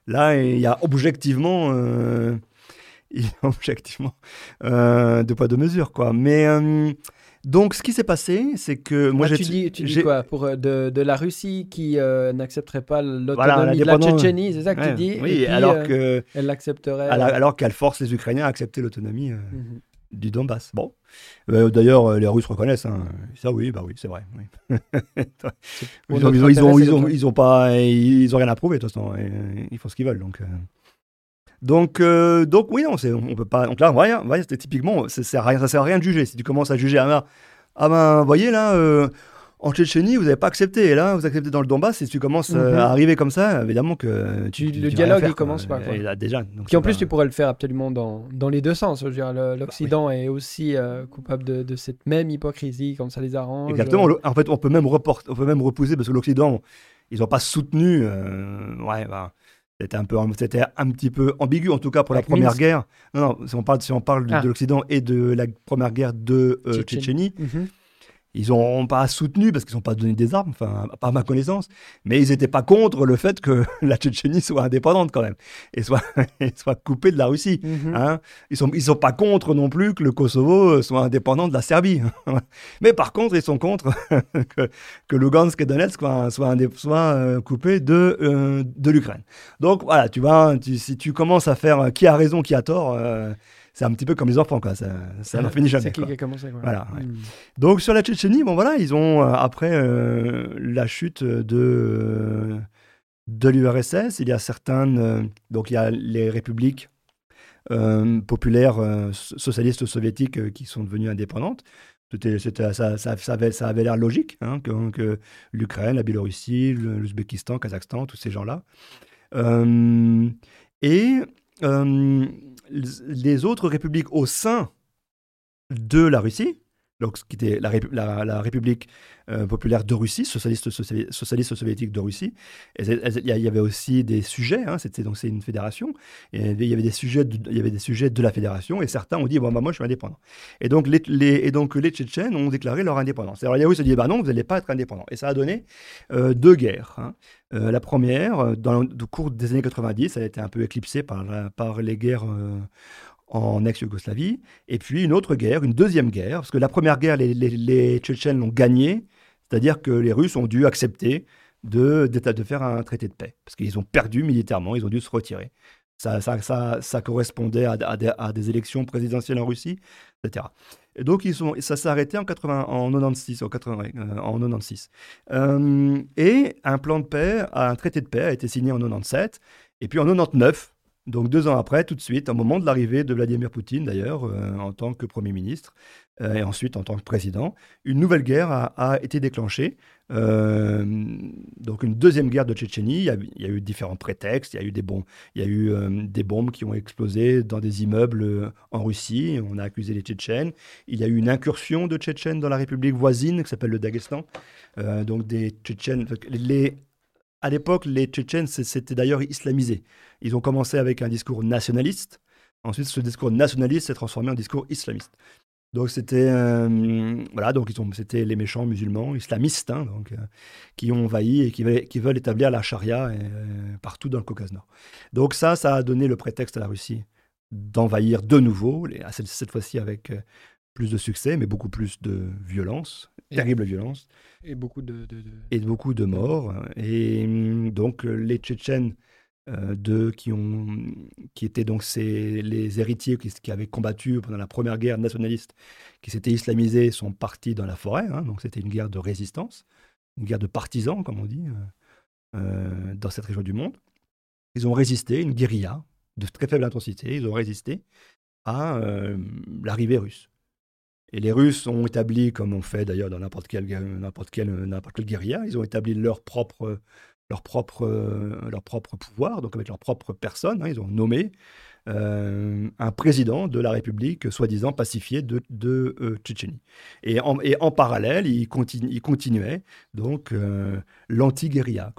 B: là, il y a objectivement, euh, il y a objectivement deux poids deux mesures quoi. Mais donc, ce qui s'est passé, c'est que
A: moi, ah, tu dis, tu dis quoi? Pour de, de, la Russie qui n'accepterait pas l'autonomie de la Tchétchénie, c'est ça que tu dis?
B: Oui, alors que
A: elle l'accepterait.
B: Alors, qu'elle force les Ukrainiens à accepter l'autonomie. Mhm du Donbass. Bon. Euh, d'ailleurs, euh, les Russes reconnaissent. Hein. Ça, oui, bah oui, c'est vrai. ils, ont, ils, ont, pas, ils ont rien à prouver de toute façon. ils font ce qu'ils veulent. Donc, euh. donc, donc, oui, non, on peut pas. Donc là, voilà, typiquement, ça sert, rien, ça sert à rien de juger. Si tu commences à juger, ah ben, ben vous voyez là en Tchétchénie, vous n'avez pas accepté. Et là, vous acceptez dans le Donbass. Et si tu commences euh, mhm. à arriver comme ça, évidemment que tu,
A: le dialogue, il commence pas.
B: déjà.
A: Puis en plus, tu pourrais le faire absolument dans, dans les deux sens. L'Occident est aussi euh, coupable de, de, cette même hypocrisie, comme ça les arrange.
B: Exactement. En fait, on peut même, reporter, on peut même repousser parce que l'Occident, ils n'ont pas soutenu. Euh, ouais, bah, c'était un peu, un petit peu ambigu en tout cas pour la première guerre. Non, non, si on parle, si on parle de, ah. l'Occident et de la première guerre de Tchétchénie. Mhm. Ils n'ont pas soutenu, parce qu'ils n'ont pas donné des armes, enfin, pas à ma connaissance, mais ils n'étaient pas contre le fait que la Tchétchénie soit indépendante quand même, et soit, soit coupée de la Russie. Mhm. Hein. Ils ne sont, ils sont pas contre non plus que le Kosovo soit indépendant de la Serbie. mais par contre, ils sont contre que, que Lugansk et Donetsk soient, soient, soient euh, coupés de, euh, de l'Ukraine. Donc voilà, tu vois, si tu commences à faire qui a raison, qui a tort, euh, c'est un petit peu comme les enfants, quoi. Ça, ça n'en finit jamais.
A: C'est qui qui a commencé,
B: Voilà. Hmm. Donc sur la Tchétchénie, bon voilà, ils ont euh, après euh, la chute de de l'URSS, il y a certaines, euh, donc il y a les républiques populaires socialistes soviétiques qui sont devenues indépendantes. C'était, ça, ça, ça, avait, ça avait l'air logique hein, que, que l'Ukraine, la Biélorussie, l'Ouzbékistan, Kazakhstan, tous ces gens-là. et les autres républiques au sein de la Russie, donc qui était la, République euh, populaire de Russie, socialiste, soviétique de Russie. Il y avait aussi des sujets, hein, c'était donc c'est une fédération. Il y avait des sujets, de, il y avait des sujets de la fédération, et certains ont dit bon bah, moi je suis indépendant. Et donc les, Tchétchènes ont déclaré leur indépendance. Alors Russes ont dit bah non vous n'allez pas être indépendant. Et ça a donné euh, deux guerres. Hein. Euh, la première, dans le cours des années 90, elle a été un peu éclipsée par, par les guerres en ex-Yougoslavie, et puis une autre guerre, une deuxième guerre, parce que la première guerre, les, Tchétchènes l'ont gagnée, c'est-à-dire que les Russes ont dû accepter de, faire un traité de paix, parce qu'ils ont perdu militairement, ils ont dû se retirer. Ça, correspondait à, des, élections présidentielles en Russie, etc. Et donc ça s'est arrêté en, 80, en 96. En, 80, euh, en 96. Euh, et un plan de paix, un traité de paix a été signé en 97. Et puis en 99, donc deux ans après, tout de suite, au moment de l'arrivée de Vladimir Poutine d'ailleurs, euh, en tant que Premier ministre, euh, et ensuite en tant que président, une nouvelle guerre a, été déclenchée. Euh, donc une deuxième guerre de Tchétchénie. Il y, a, eu différents prétextes. Il y a eu des bombes, qui ont explosé dans des immeubles en Russie. On a accusé les Tchétchènes. Il y a eu une incursion de Tchétchènes dans la République voisine qui s'appelle le Daghestan. donc des Tchétchènes, les à l'époque, les Tchétchènes s'étaient d'ailleurs islamisés. Ils ont commencé avec un discours nationaliste, Ensuite, ce discours nationaliste s'est transformé en discours islamiste. Donc c'était euh, voilà donc ils ont c'était les méchants musulmans islamistes hein, donc euh, qui ont envahi et qui, veulent établir la charia euh, partout dans le Caucase Nord. Donc ça ça a donné le prétexte à la Russie d'envahir de nouveau cette fois-ci avec plus de succès mais beaucoup plus de violence, terrible violence
C: et beaucoup de,
B: et beaucoup de morts et donc les Tchétchènes euh, de, qui, ont, qui étaient donc ces, les héritiers qui, avaient combattu pendant la première guerre nationaliste, qui s'étaient islamisés, sont partis dans la forêt. Hein. donc c'était une guerre de résistance, une guerre de partisans, comme on dit, euh, euh, dans cette région du monde. Ils ont résisté, une guérilla de très faible intensité, ils ont résisté à l'arrivée russe. Et les Russes ont établi, comme on fait d'ailleurs dans n'importe quelle, n'importe quelle, quelle guérilla, ils ont établi leur propre leur propre, euh, leur propre pouvoir, donc avec leur propre personne. Hein, ils ont nommé euh, un président de la République soi-disant pacifiée de, de euh, Tchétchénie. Et en, et en, parallèle, ils, continu, ils continuaient donc l'anti-guérilla.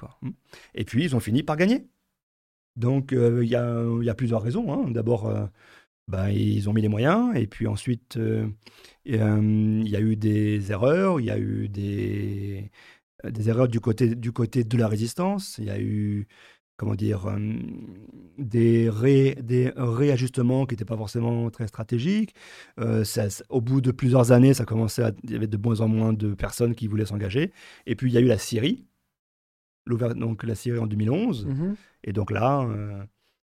B: Et puis, ils ont fini par gagner. Donc, il y, a, y, a, plusieurs raisons. Hein. D'abord, ben, ils ont mis les moyens, et puis ensuite, il y a eu des erreurs, il y a eu des euh, des erreurs du côté, du côté de la résistance. Il y a eu, comment dire, euh, des, des réajustements qui n'étaient pas forcément très stratégiques. Euh, au bout de plusieurs années, ça commençait à, il y avait de moins en moins de personnes qui voulaient s'engager. Et puis, il y a eu la Syrie, donc la Syrie en 2011. Mm-hmm. Et donc là,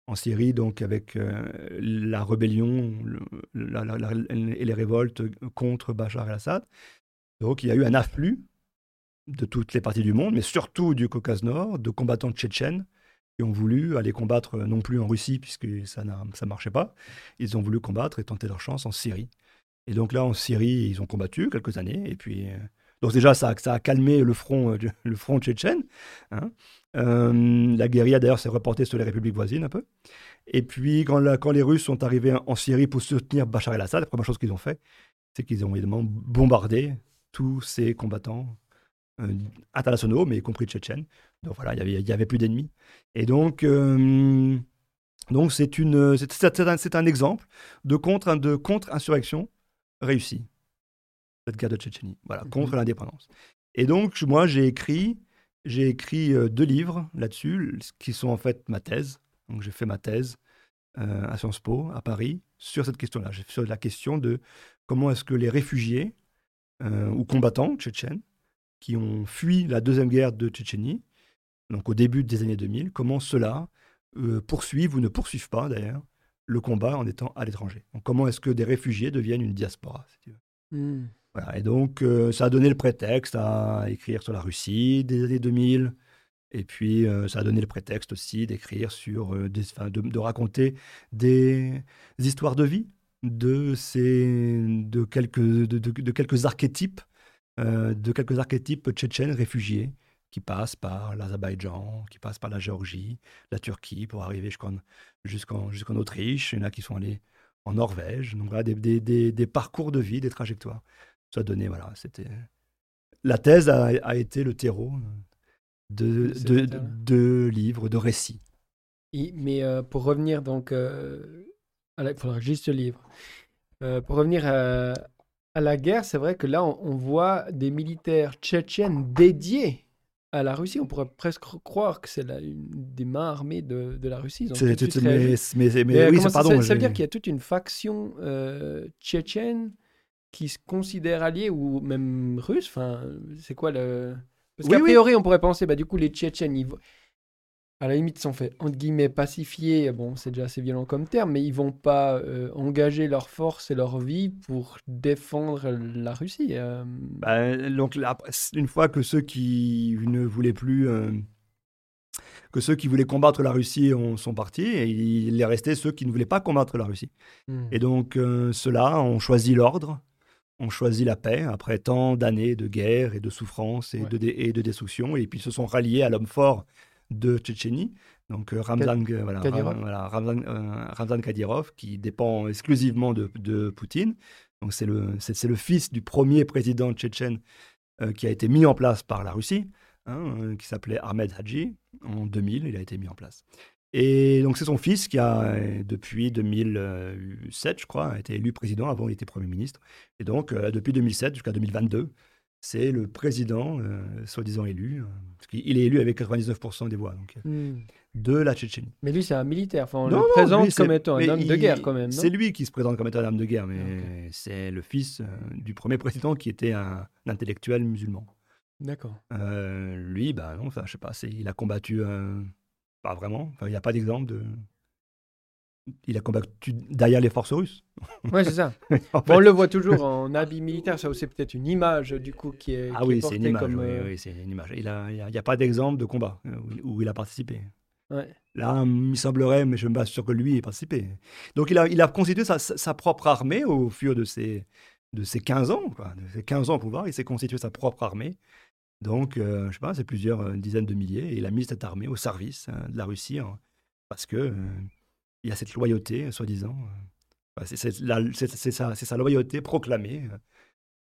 B: en Syrie, donc avec la rébellion et les révoltes contre Bachar el-Assad. Donc, il y a eu un afflux de toutes les parties du monde, mais surtout du Caucase Nord, de combattants tchétchènes qui ont voulu aller combattre non plus en Russie, puisque ça ne marchait pas. Ils ont voulu combattre et tenter leur chance en Syrie. Et donc là, en Syrie, ils ont combattu quelques années. Et puis, euh, donc déjà, ça, a calmé le front, euh, le front tchétchène. Hein. Euh, la guérilla, d'ailleurs, s'est reportée sur les républiques voisines un peu. Et puis, quand, quand les Russes sont arrivés en Syrie pour soutenir Bachar el-Assad, la première chose qu'ils ont fait, c'est qu'ils ont évidemment bombardé tous ces combattants euh, internationaux, mais y compris tchétchènes. Donc voilà, il n'y avait, plus d'ennemis. Et donc, euh, donc c'est, une, c'est, un, c'est un exemple de, contre, de contre-insurrection réussie, cette guerre de Tchétchénie, voilà, mhm. contre l'indépendance. Et donc, moi, j'ai écrit, j'ai écrit euh, deux livres là-dessus, qui sont en fait ma thèse. Donc, j'ai fait ma thèse à Sciences Po, à Paris, sur cette question-là, sur la question de comment est-ce que les réfugiés ou combattants tchétchènes qui ont fui la deuxième guerre de Tchétchénie, donc au début des années 2000, comment ceux-là euh, poursuivent ou ne poursuivent pas d'ailleurs le combat en étant à l'étranger. comment est-ce que des réfugiés deviennent une diaspora si tu veux. Hmm. Et donc euh, ça a donné le prétexte à écrire sur la Russie des années 2000. Et puis, euh, ça a donné le prétexte aussi d'écrire sur, des, de, raconter des histoires de vie de, ces, de, quelques, de, quelques archétypes euh, de quelques archétypes tchétchènes réfugiés qui passent par l'Azerbaïdjan, qui passent par la Géorgie, la Turquie, pour arriver jusqu'en jusqu'en Autriche. Il y en a qui sont allés en Norvège. Donc voilà, des, des, parcours de vie, des trajectoires. Ça voilà, c'était... La thèse a, a, été le terreau de, de, de, livres, de récits.
C: mais euh, pour revenir donc... Euh, il faudra juste le livre. pour revenir à, à la guerre, c'est vrai que là, on, voit des militaires tchétchènes dédiés à la Russie. On pourrait presque croire que c'est une des mains armées de, la Russie.
B: mais, mais, oui,
C: ça, ça, veut dire qu'il y a toute une faction euh, tchétchène qui se considère alliée ou même russe. Enfin, c'est quoi le... Parce qu'a priori, on pourrait penser, bah, du coup, les Tchétchènes, ils, à la limite, sont fait entre guillemets pacifier. Bon, c'est déjà assez violent comme terme, mais ils vont pas euh, engager leurs forces et leur vie pour défendre la Russie. Euh.
B: Bah, donc, une fois que ceux qui ne voulaient plus. Euh, que ceux qui voulaient combattre la Russie sont partis, et il est resté ceux qui ne voulaient pas combattre la Russie. Hmm. Et donc, ceux-là ont choisi l'ordre, ont choisi la paix après tant d'années de guerre et de souffrance et, de, et de destruction, et puis se sont ralliés à l'homme fort de Tchétchénie. Donc euh, Ramzan, euh, voilà, Ramzan, euh, Ramzan, Kadyrov, qui dépend exclusivement de, de Poutine. Donc c'est le, c'est, le fils du premier président tchétchène qui a été mis en place par la Russie, hein, qui s'appelait Ahmed Hadji. En 2000, il a été mis en place. Et donc c'est son fils qui a, depuis 2007, je crois, été élu président. Avant, il était Premier ministre. Et donc, depuis 2007 jusqu'à 2022, c'est le président, euh, soi-disant élu, euh, parce qu'il est élu avec 99% des voix donc, euh, hmm. de la Tchétchénie.
A: Mais lui, c'est un militaire. Enfin, on le présente comme étant un homme de guerre, quand même.
B: C'est lui qui se présente comme étant un homme de guerre, mais c'est le fils du premier président qui était un, intellectuel musulman.
A: D'accord.
B: lui, bah non, enfin, je sais pas, il a combattu, pas vraiment. il n'y a pas d'exemple de, il a combattu derrière les forces russes.
A: Ouais, c'est ça. on le voit toujours en habit militaire, ça aussi peut-être une image du coup qui est.
B: Ah oui, c'est une image. Euh, oui, c'est une image. Il n'y a, pas d'exemple de combat euh, où, il a participé.
A: Ouais.
B: Là, il semblerait, mais je me base sur que lui ait participé. Donc il a, il a constitué sa, propre armée au fur de ses, de ses 15 ans. Quoi. De ses 15 ans au pouvoir, il s'est constitué sa propre armée. Donc, euh, je sais pas, c'est plusieurs dizaines de milliers. Et il a mis cette armée au service hein, de la Russie hein, parce que il y a cette loyauté, soi-disant. c'est sa, loyauté proclamée,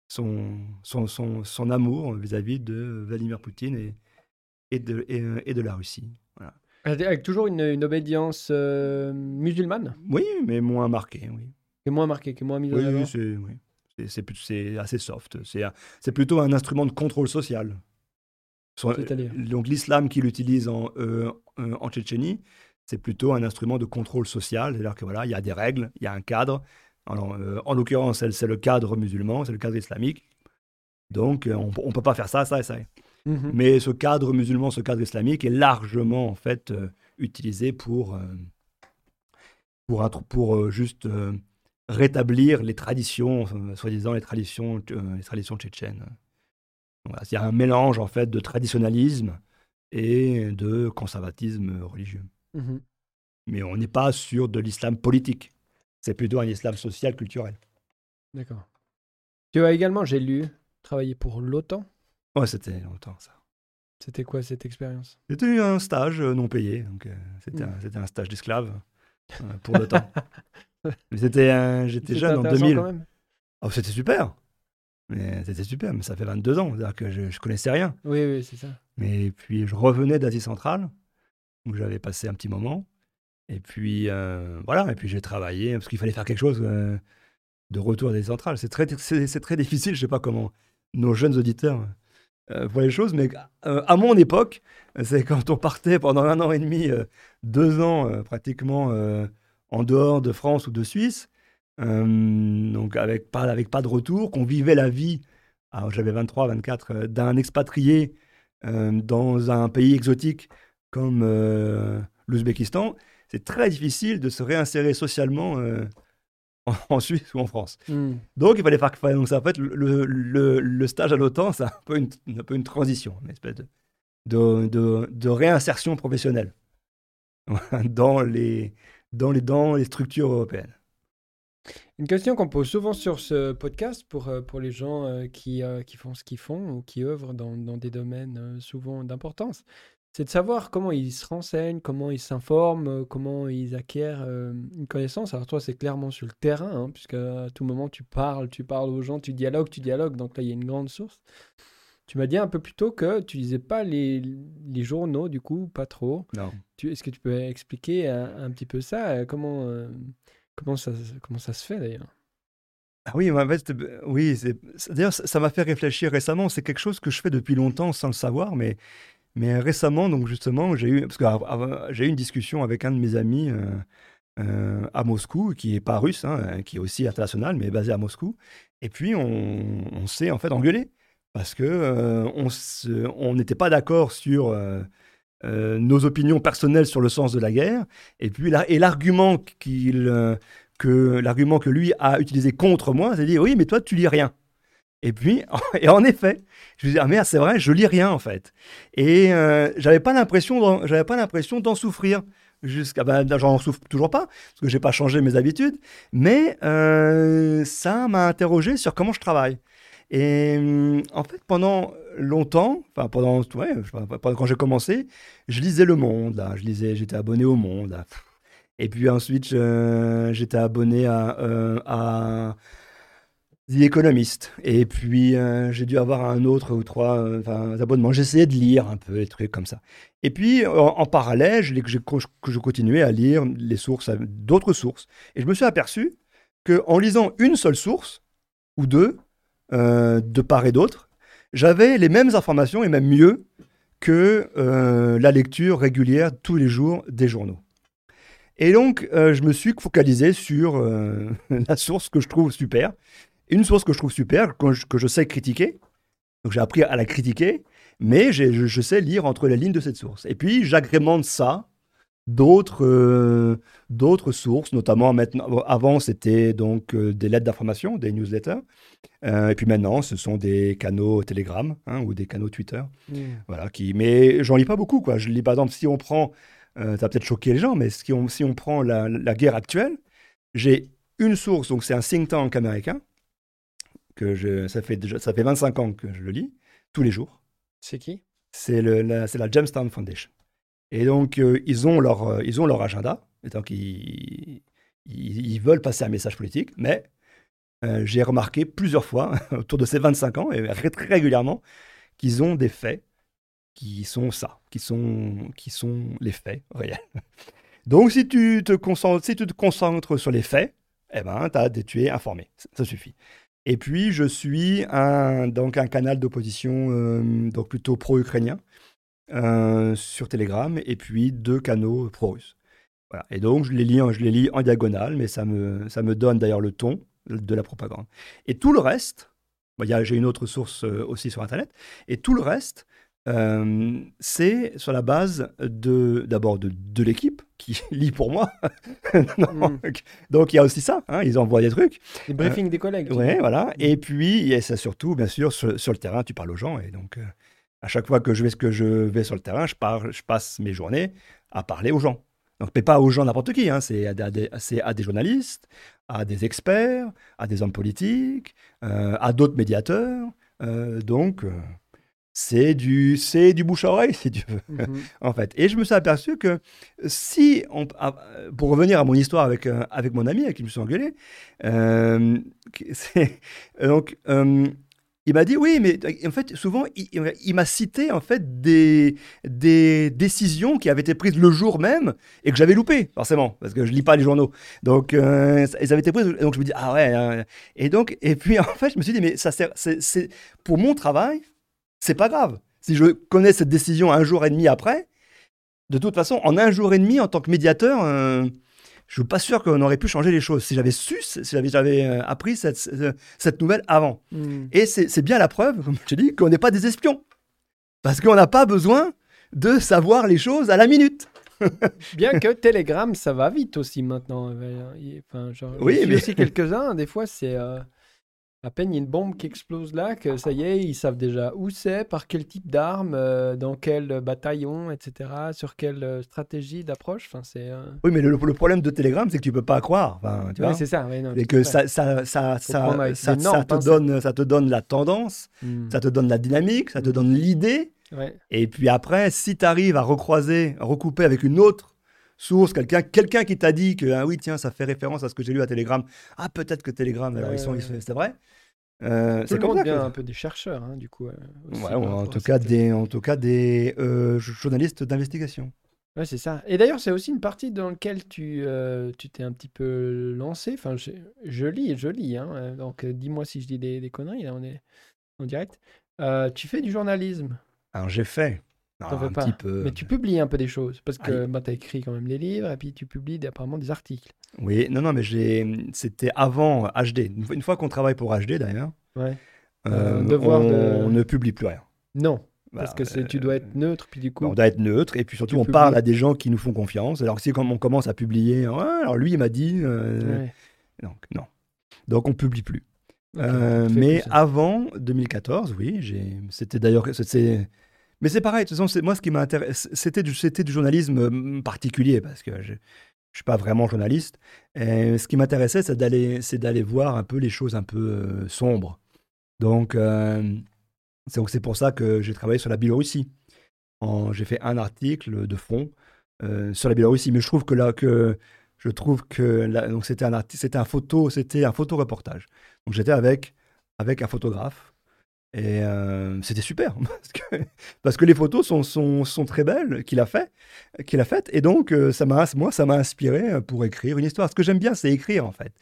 B: son, son, son, son amour vis-à-vis de Vladimir Poutine et, et, de, et, de la Russie.
A: Avec toujours une, une obédience euh, musulmane?
B: Oui, mais moins marquée, oui.
A: Et moins marquée, qui est moins mise
B: oui,
A: en avant?
B: c'est, oui, assez soft. C'est plutôt un instrument de contrôle social. Donc l'islam qu'il utilise en, euh, en Tchétchénie, c'est plutôt un instrument de contrôle social. C'est-à-dire que voilà, il y a des règles, il y a un cadre. Euh, en l'occurrence, c'est le cadre musulman, c'est le cadre islamique. Donc, euh, on ne peut pas faire ça, ça et ça. Mhm. Mais ce cadre musulman, ce cadre islamique est largement en fait euh, utilisé pour, pour, pour juste rétablir les traditions, soi-disant les traditions, les traditions tchétchènes. Il y a un mélange en fait de traditionnalisme et de conservatisme religieux. Mmh Mais on n'est pas sur de l'islam politique. C'est plutôt un islam social, culturel.
A: D'accord. Tu as également, j'ai lu, travaillé pour l'OTAN.
B: Ouais, c'était longtemps ça.
A: C'était quoi cette expérience?
B: C'était un stage euh, non payé. Donc, euh, c'était, un, mmh. un, stage d'esclave euh, pour l'OTAN. Mais c'était, j'étais jeune en 2000. Quand même. Oh, c'était super. Mais c'était super, mais ça fait 22 ans, c'est-à-dire que je, ne connaissais rien.
A: Oui, oui, c'est ça.
B: Mais puis je revenais d'Asie centrale, où j'avais passé un petit moment. Et puis, euh, voilà, et puis j'ai travaillé, parce qu'il fallait faire quelque chose euh, de retour des centrales. C'est très, c'est, très difficile, je sais pas comment nos jeunes auditeurs euh, voient les choses, mais à mon époque, c'est quand on partait pendant un an et demi, deux ans pratiquement en dehors de France ou de Suisse, donc avec pas, avec pas de retour, qu'on vivait la vie, j'avais 23, 24, d'un expatrié dans un pays exotique comme euh, l'Ouzbékistan, c'est très difficile de se réinsérer socialement euh, en, Suisse ou en France. Hmm. Donc, il fallait faire. Donc, ça, en fait, le, le, le stage à l'OTAN, c'est un peu une, un peu une transition, une espèce de, de, de, réinsertion professionnelle dans les, dans, les, dans les structures européennes.
A: Une question qu'on pose souvent sur ce podcast pour, euh, pour les gens qui, qui font ce qu'ils font ou qui œuvrent dans, dans des domaines souvent d'importance, c'est de savoir comment ils se renseignent, comment ils s'informent, euh, comment ils acquièrent euh, une connaissance. Alors toi, c'est clairement sur le terrain, hein, puisque à tout moment, tu parles, tu parles aux gens, tu dialogues, tu dialogues, donc là, il y a une grande source. Tu m'as dit un peu plus tôt que tu lisais pas les, les journaux, du coup, pas trop.
B: Non.
A: Est-ce que tu peux expliquer un, petit peu ça euh, comment, ça se fait, d'ailleurs?
B: Ah oui, en fait, oui, d'ailleurs, ça m'a fait réfléchir récemment. C'est quelque chose que je fais depuis longtemps sans le savoir, mais mais récemment, donc justement, j'ai eu, eu une discussion avec un de mes amis euh, euh, à Moscou, qui est pas russe, hein, qui est aussi international, mais basé à Moscou. Et puis, on, s'est en fait engueulé parce que euh, on n'était pas d'accord sur nos opinions personnelles sur le sens de la guerre. Et puis, et l'argument qu'il que l'argument que lui a utilisé contre moi, c'est dire oui, mais toi, tu lis rien. Et puis, et en effet, je me dis, ah merde, c'est vrai, je lis rien en fait. Et euh, j'avais pas l'impression, j'avais pas l'impression d'en souffrir. Jusqu'à, ben, j'en souffre toujours pas, parce que j'ai pas changé mes habitudes, mais euh, ça m'a interrogé sur comment je travaille. Et hum, en fait, pendant longtemps, enfin pendant, quand j'ai commencé, je lisais Le Monde, je lisais, j'étais abonné au Monde. Et puis ensuite, j'étais abonné à, euh, The Economist. Et puis, euh, j'ai dû avoir un autre ou trois euh, abonnements. J'essayais de lire un peu, les trucs comme ça. Et puis, en, parallèle, je, je, continuais à lire les sources, d'autres sources. Et je me suis aperçu qu'en lisant une seule source, ou deux, euh, de part et d'autre, j'avais les mêmes informations, et même mieux, que la lecture régulière tous les jours des journaux. Et donc, je me suis focalisé sur la source que je trouve super, une source que je trouve super, que je, sais critiquer. Donc j'ai appris à la critiquer, mais je, sais lire entre les lignes de cette source. Et puis j'agrémente ça d'autres euh, d'autres sources, notamment maintenant. Avant c'était donc euh, des lettres d'information, des newsletters, euh, et puis maintenant ce sont des canaux Telegram hein, ou des canaux Twitter. Mmh. Voilà, qui. Mais j'en lis pas beaucoup quoi. Je lis par exemple si on prend, ça va peut-être choquer les gens, mais si on, si on prend la, la guerre actuelle, j'ai une source, donc c'est un think tank américain je, ça, fait déjà, ça fait 25 ans que je le lis, tous les jours.
A: C'est qui?
B: C'est la, la Jamestown Foundation. Et donc, euh, ils, ont leur, euh, ils ont leur agenda, et donc ils, ils, veulent passer un message politique, mais euh, j'ai remarqué plusieurs fois, autour de ces 25 ans, et très régulièrement, qu'ils ont des faits qui sont ça, qui sont, qui sont les faits réels. Donc, si tu te concentres, si tu te concentres sur les faits, eh ben, as, tu es informé. Ça suffit. Et puis, je suis un, donc un canal d'opposition plutôt pro-ukrainien euh, sur Telegram, et puis deux canaux pro-russes. Voilà. Et donc, je les, lis en, je les lis en diagonale, mais ça me, ça me donne d'ailleurs le ton de la propagande. Et tout le reste, j'ai une autre source euh, aussi sur Internet, et tout le reste, euh, c'est sur la base de d'abord de, de l'équipe qui lit pour moi. Hmm. Donc il y a aussi ça, hein, ils envoient des trucs.
A: Des briefings euh, des collègues.
B: Oui, voilà. Et puis et c'est surtout, bien sûr, sur, le terrain, tu parles aux gens. Et donc, euh, à chaque fois que je vais, que je vais sur le terrain, je, parle, je passe mes journées à parler aux gens. Donc, mais pas aux gens n'importe qui, hein, c'est à, à, des journalistes, à des experts, à des hommes politiques, à d'autres médiateurs. donc, c'est du, c'est du bouche à oreille, si tu veux, mhm. en fait. Et je me suis aperçu que si, on, ah, pour revenir à mon histoire avec, euh, avec mon ami avec qui je me suis engueulé, euh, donc, euh, il m'a dit oui, mais en fait, souvent, il, m'a cité en fait des, des décisions qui avaient été prises le jour même et que j'avais loupé, forcément, parce que je lis pas les journaux. Donc, elles avaient été prises. Donc, je me dis ah ouais. Hein. Et donc, et puis en fait, je me suis dit mais ça c'est pour mon travail c'est pas grave. Si je connais cette décision un jour et demi après, de toute façon, en un jour et demi, en tant que médiateur, euh, je suis pas sûr qu'on aurait pu changer les choses si j'avais su, si j'avais euh, appris cette, cette, nouvelle avant. Hmm. Et c'est bien la preuve, comme je te dis, qu'on n'est pas des espions. Parce qu'on n'a pas besoin de savoir les choses à la minute.
A: Bien que Telegram, ça va vite aussi maintenant. Enfin, genre, oui, mais aussi quelques-uns. Des fois, c'est. Euh, à peine il y a une bombe qui explose là, que ça y est, ils savent déjà où c'est, par quel type d'arme, euh, dans quel bataillon, etc., sur quelle euh, stratégie d'approche. Enfin, c'est. Euh,
B: oui, mais le, problème de Telegram, c'est que tu peux pas croire. Enfin, tu
A: oui, c'est ça.
B: et que ça, ça, ça, ça, ça, te donne, ça te donne la tendance, hmm. ça te donne la dynamique, ça te donne l'idée. Et puis après, si tu arrives à recroiser, à recouper avec une autre source, quelqu'un quelqu'un qui t'a dit que ah oui tiens ça fait référence à ce que j'ai lu à Telegram. Ah peut-être que Telegram alors ils sont, c'est vrai.
A: Euh, c'est comme ça. un peu des chercheurs hein, du coup. Euh,
B: ouais, en, tout cas, des, en tout cas des euh, journalistes d'investigation.
A: Ouais, c'est ça. Et d'ailleurs, c'est aussi une partie dans laquelle tu tu t'es un petit peu lancé. Enfin, je, je lis, je lis. Hein, donc, dis-moi si je dis des, des, conneries. Là, on est en direct. tu fais du journalisme?
B: Alors, j'ai fait.
A: Ah, un pas. Petit peu. Mais tu publies un peu des choses parce que bah, tu as écrit quand même les livres et puis tu publies apparemment des articles.
B: Oui, non, non, mais c'était avant HD. Une fois qu'on travaille pour HD d'ailleurs, ouais. Euh, euh, on, ne publie plus rien.
A: Non, parce que tu dois être neutre, puis du coup.
B: On doit être neutre, et puis surtout, on parle à des gens qui nous font confiance. Alors, si comme on commence à publier, alors lui, il m'a dit. Euh, donc, non. Donc, on publie plus. mais avant 2014, oui, c'était d'ailleurs. Mais c'est pareil, de toute façon, moi, ce qui m'intéresse, c'était du, journalisme euh, particulier, parce que je ne suis pas vraiment journaliste. Ce qui m'intéressait, c'est d'aller, voir un peu les choses un peu euh, sombres. Donc, euh, c'est pour ça que j'ai travaillé sur la Biélorussie. J'ai fait un article de fond sur la Biélorussie, mais je trouve que là, je trouve que donc c'était un c'était photo, c'était un photo reportage. Donc j'étais avec un photographe. Et euh, c'était super parce que, les photos sont, sont, sont très belles qu'il a fait, qu'il a faites. Et donc, euh, ça m'a, moi, ça m'a inspiré pour écrire une histoire. Ce que j'aime bien, c'est écrire en fait.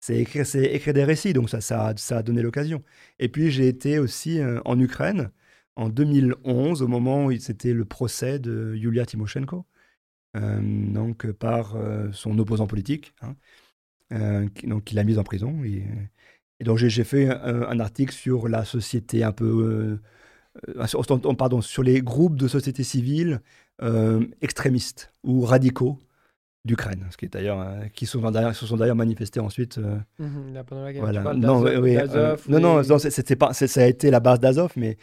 B: C'est écrire, c'est écrire des récits. Donc ça, ça, ça a donné l'occasion. Et puis j'ai été aussi en Ukraine en 2011 au moment où c'était le procès de Yulia Tymoshenko, donc par son opposant politique. Hein. Euh, donc il l'a mise en prison. Donc j'ai fait un, article sur la société un peu, euh, euh, pardon, sur les groupes de société civile extrémistes ou radicaux d'Ukraine, ce qui est d'ailleurs qui sont d'ailleurs se sont d'ailleurs manifestés ensuite.
A: Mmh pendant la guerre.
B: Voilà. Non, non, non, non, c'était pas, ça a été la base d'Azov, mais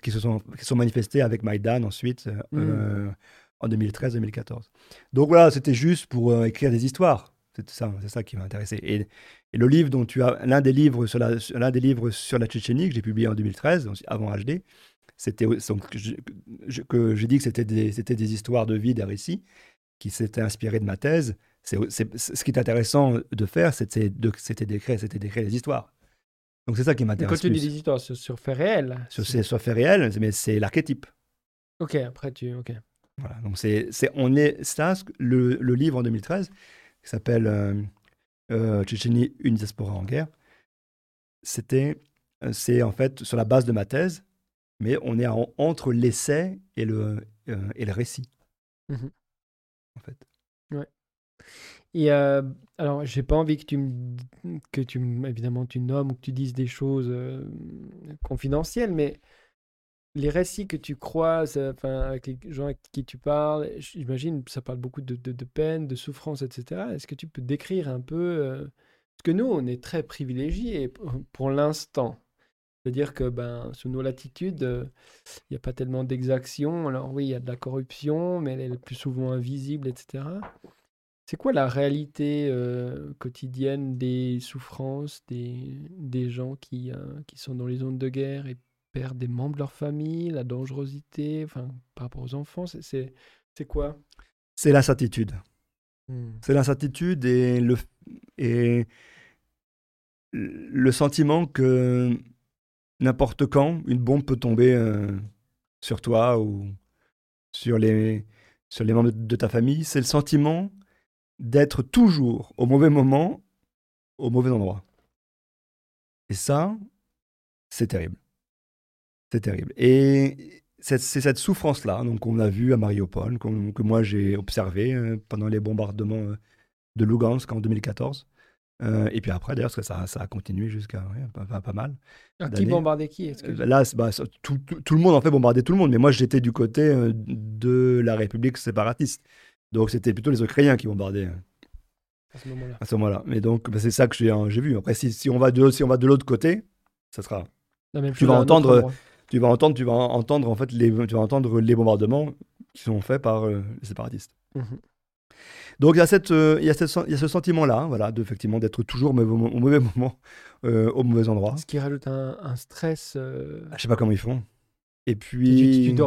B: qui se sont qui sont manifestés avec Maïdan ensuite mmh. en 2013-2014. Donc voilà, c'était juste pour écrire des histoires. C'est ça, c'est ça qui m'a intéressé. Et, le livre dont tu as, l'un des livres sur la, l'un des livres sur la Tchétchénie que j'ai publié en 2013, avant HD, c'était que j'ai dit que c'était des, c'était des histoires de vie, des récits qui s'étaient inspirés de ma thèse. C'est, ce qui est intéressant de faire, c'était, de, c'était d'écrire, c'était d'écrire des histoires. Donc c'est ça qui m'intéresse.
A: quand tu dis des histoires sur, sur faits réels.
B: Sur, sur faits réels, mais c'est l'archétype.
A: Ok, après tu, ok.
B: Voilà, donc c'est, c'est on est ça, le, le livre en 2013 qui s'appelle euh, euh, Tchétchénie, une diaspora en guerre. C'était, euh, c'est en fait sur la base de ma thèse, mais on est entre l'essai et le, et le récit.
A: Mmh en fait. Ouais. Et euh, alors, j'ai pas envie que tu que tu évidemment tu nommes ou que tu dises des choses confidentielles, mais les récits que tu croises, euh, enfin, avec les gens avec qui tu parles, j'imagine ça parle beaucoup de, peine, de souffrance, etc. Est-ce que tu peux décrire un peu euh, Parce que nous, on est très privilégiés pour, l'instant? C'est-à-dire que ben, sous nos latitudes, euh, il n'y a pas tellement d'exactions. Alors oui, il y a de la corruption, mais elle est le plus souvent invisible, etc. C'est quoi la réalité quotidienne des souffrances des, des gens qui, qui sont dans les zones de guerre et perdent des membres de leur famille, la dangerosité, enfin, par rapport aux enfants, c'est quoi?
B: C'est l'incertitude. Hmm. C'est l'incertitude et le, et le sentiment que n'importe quand, une bombe peut tomber euh, sur toi ou sur les, sur les membres de ta famille. C'est le sentiment d'être toujours au mauvais moment, au mauvais endroit. Et ça, c'est terrible. C'est terrible. Et c'est cette souffrance-là donc on a vu à Mariupol, que moi j'ai observé euh, pendant les bombardements euh, de Lugansk en 2014. Euh, et puis après, d'ailleurs, ça, ça a continué jusqu'à pas, mal.
A: Ah, qui bombardait qui
B: Là, bah, tout, tout, le monde en fait bombarder tout le monde, mais moi j'étais du côté de la République séparatiste. Donc c'était plutôt les Ukrainiens qui bombardaient. À ce moment-là. mais donc, bah, c'est ça que j'ai vu. Après, si, si, on va de, si on va de l'autre côté, ça sera. tu vas entendre tu vas entendre, tu vas entendre en fait les, tu vas entendre les bombardements qui sont faits par euh, les séparatistes. Mhm. Donc il y a cette, euh, il y a cette, il y a ce sentiment-là, voilà, effectivement d'être toujours au mauvais, moment, euh, au mauvais endroit.
A: Ce qui rajoute un, stress.
B: Ah, je sais pas comment ils font. Et puis.
A: Tu, tu,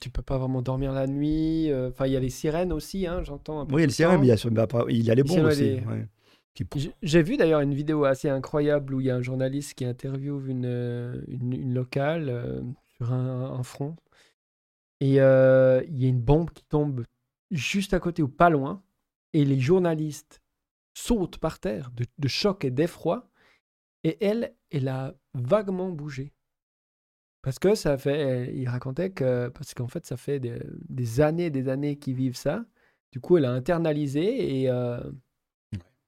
A: tu peux pas vraiment dormir la nuit. Enfin, il y a les sirènes aussi, hein, j'entends.
B: Oui, il y a les sirènes, mais il y a, bah, il y a les bombes aussi.
A: J'ai vu d'ailleurs une vidéo assez incroyable où il y a un journaliste qui interviewe une, euh, une, locale euh, sur un, front. Et euh, il y a une bombe qui tombe juste à côté ou pas loin. Et les journalistes sautent par terre de, choc et d'effroi. Et elle, elle a vaguement bougé. Parce que ça fait, il racontait que, parce qu'en fait, ça fait des, des années, des années qu'ils vivent ça. Du coup, elle a internalisé et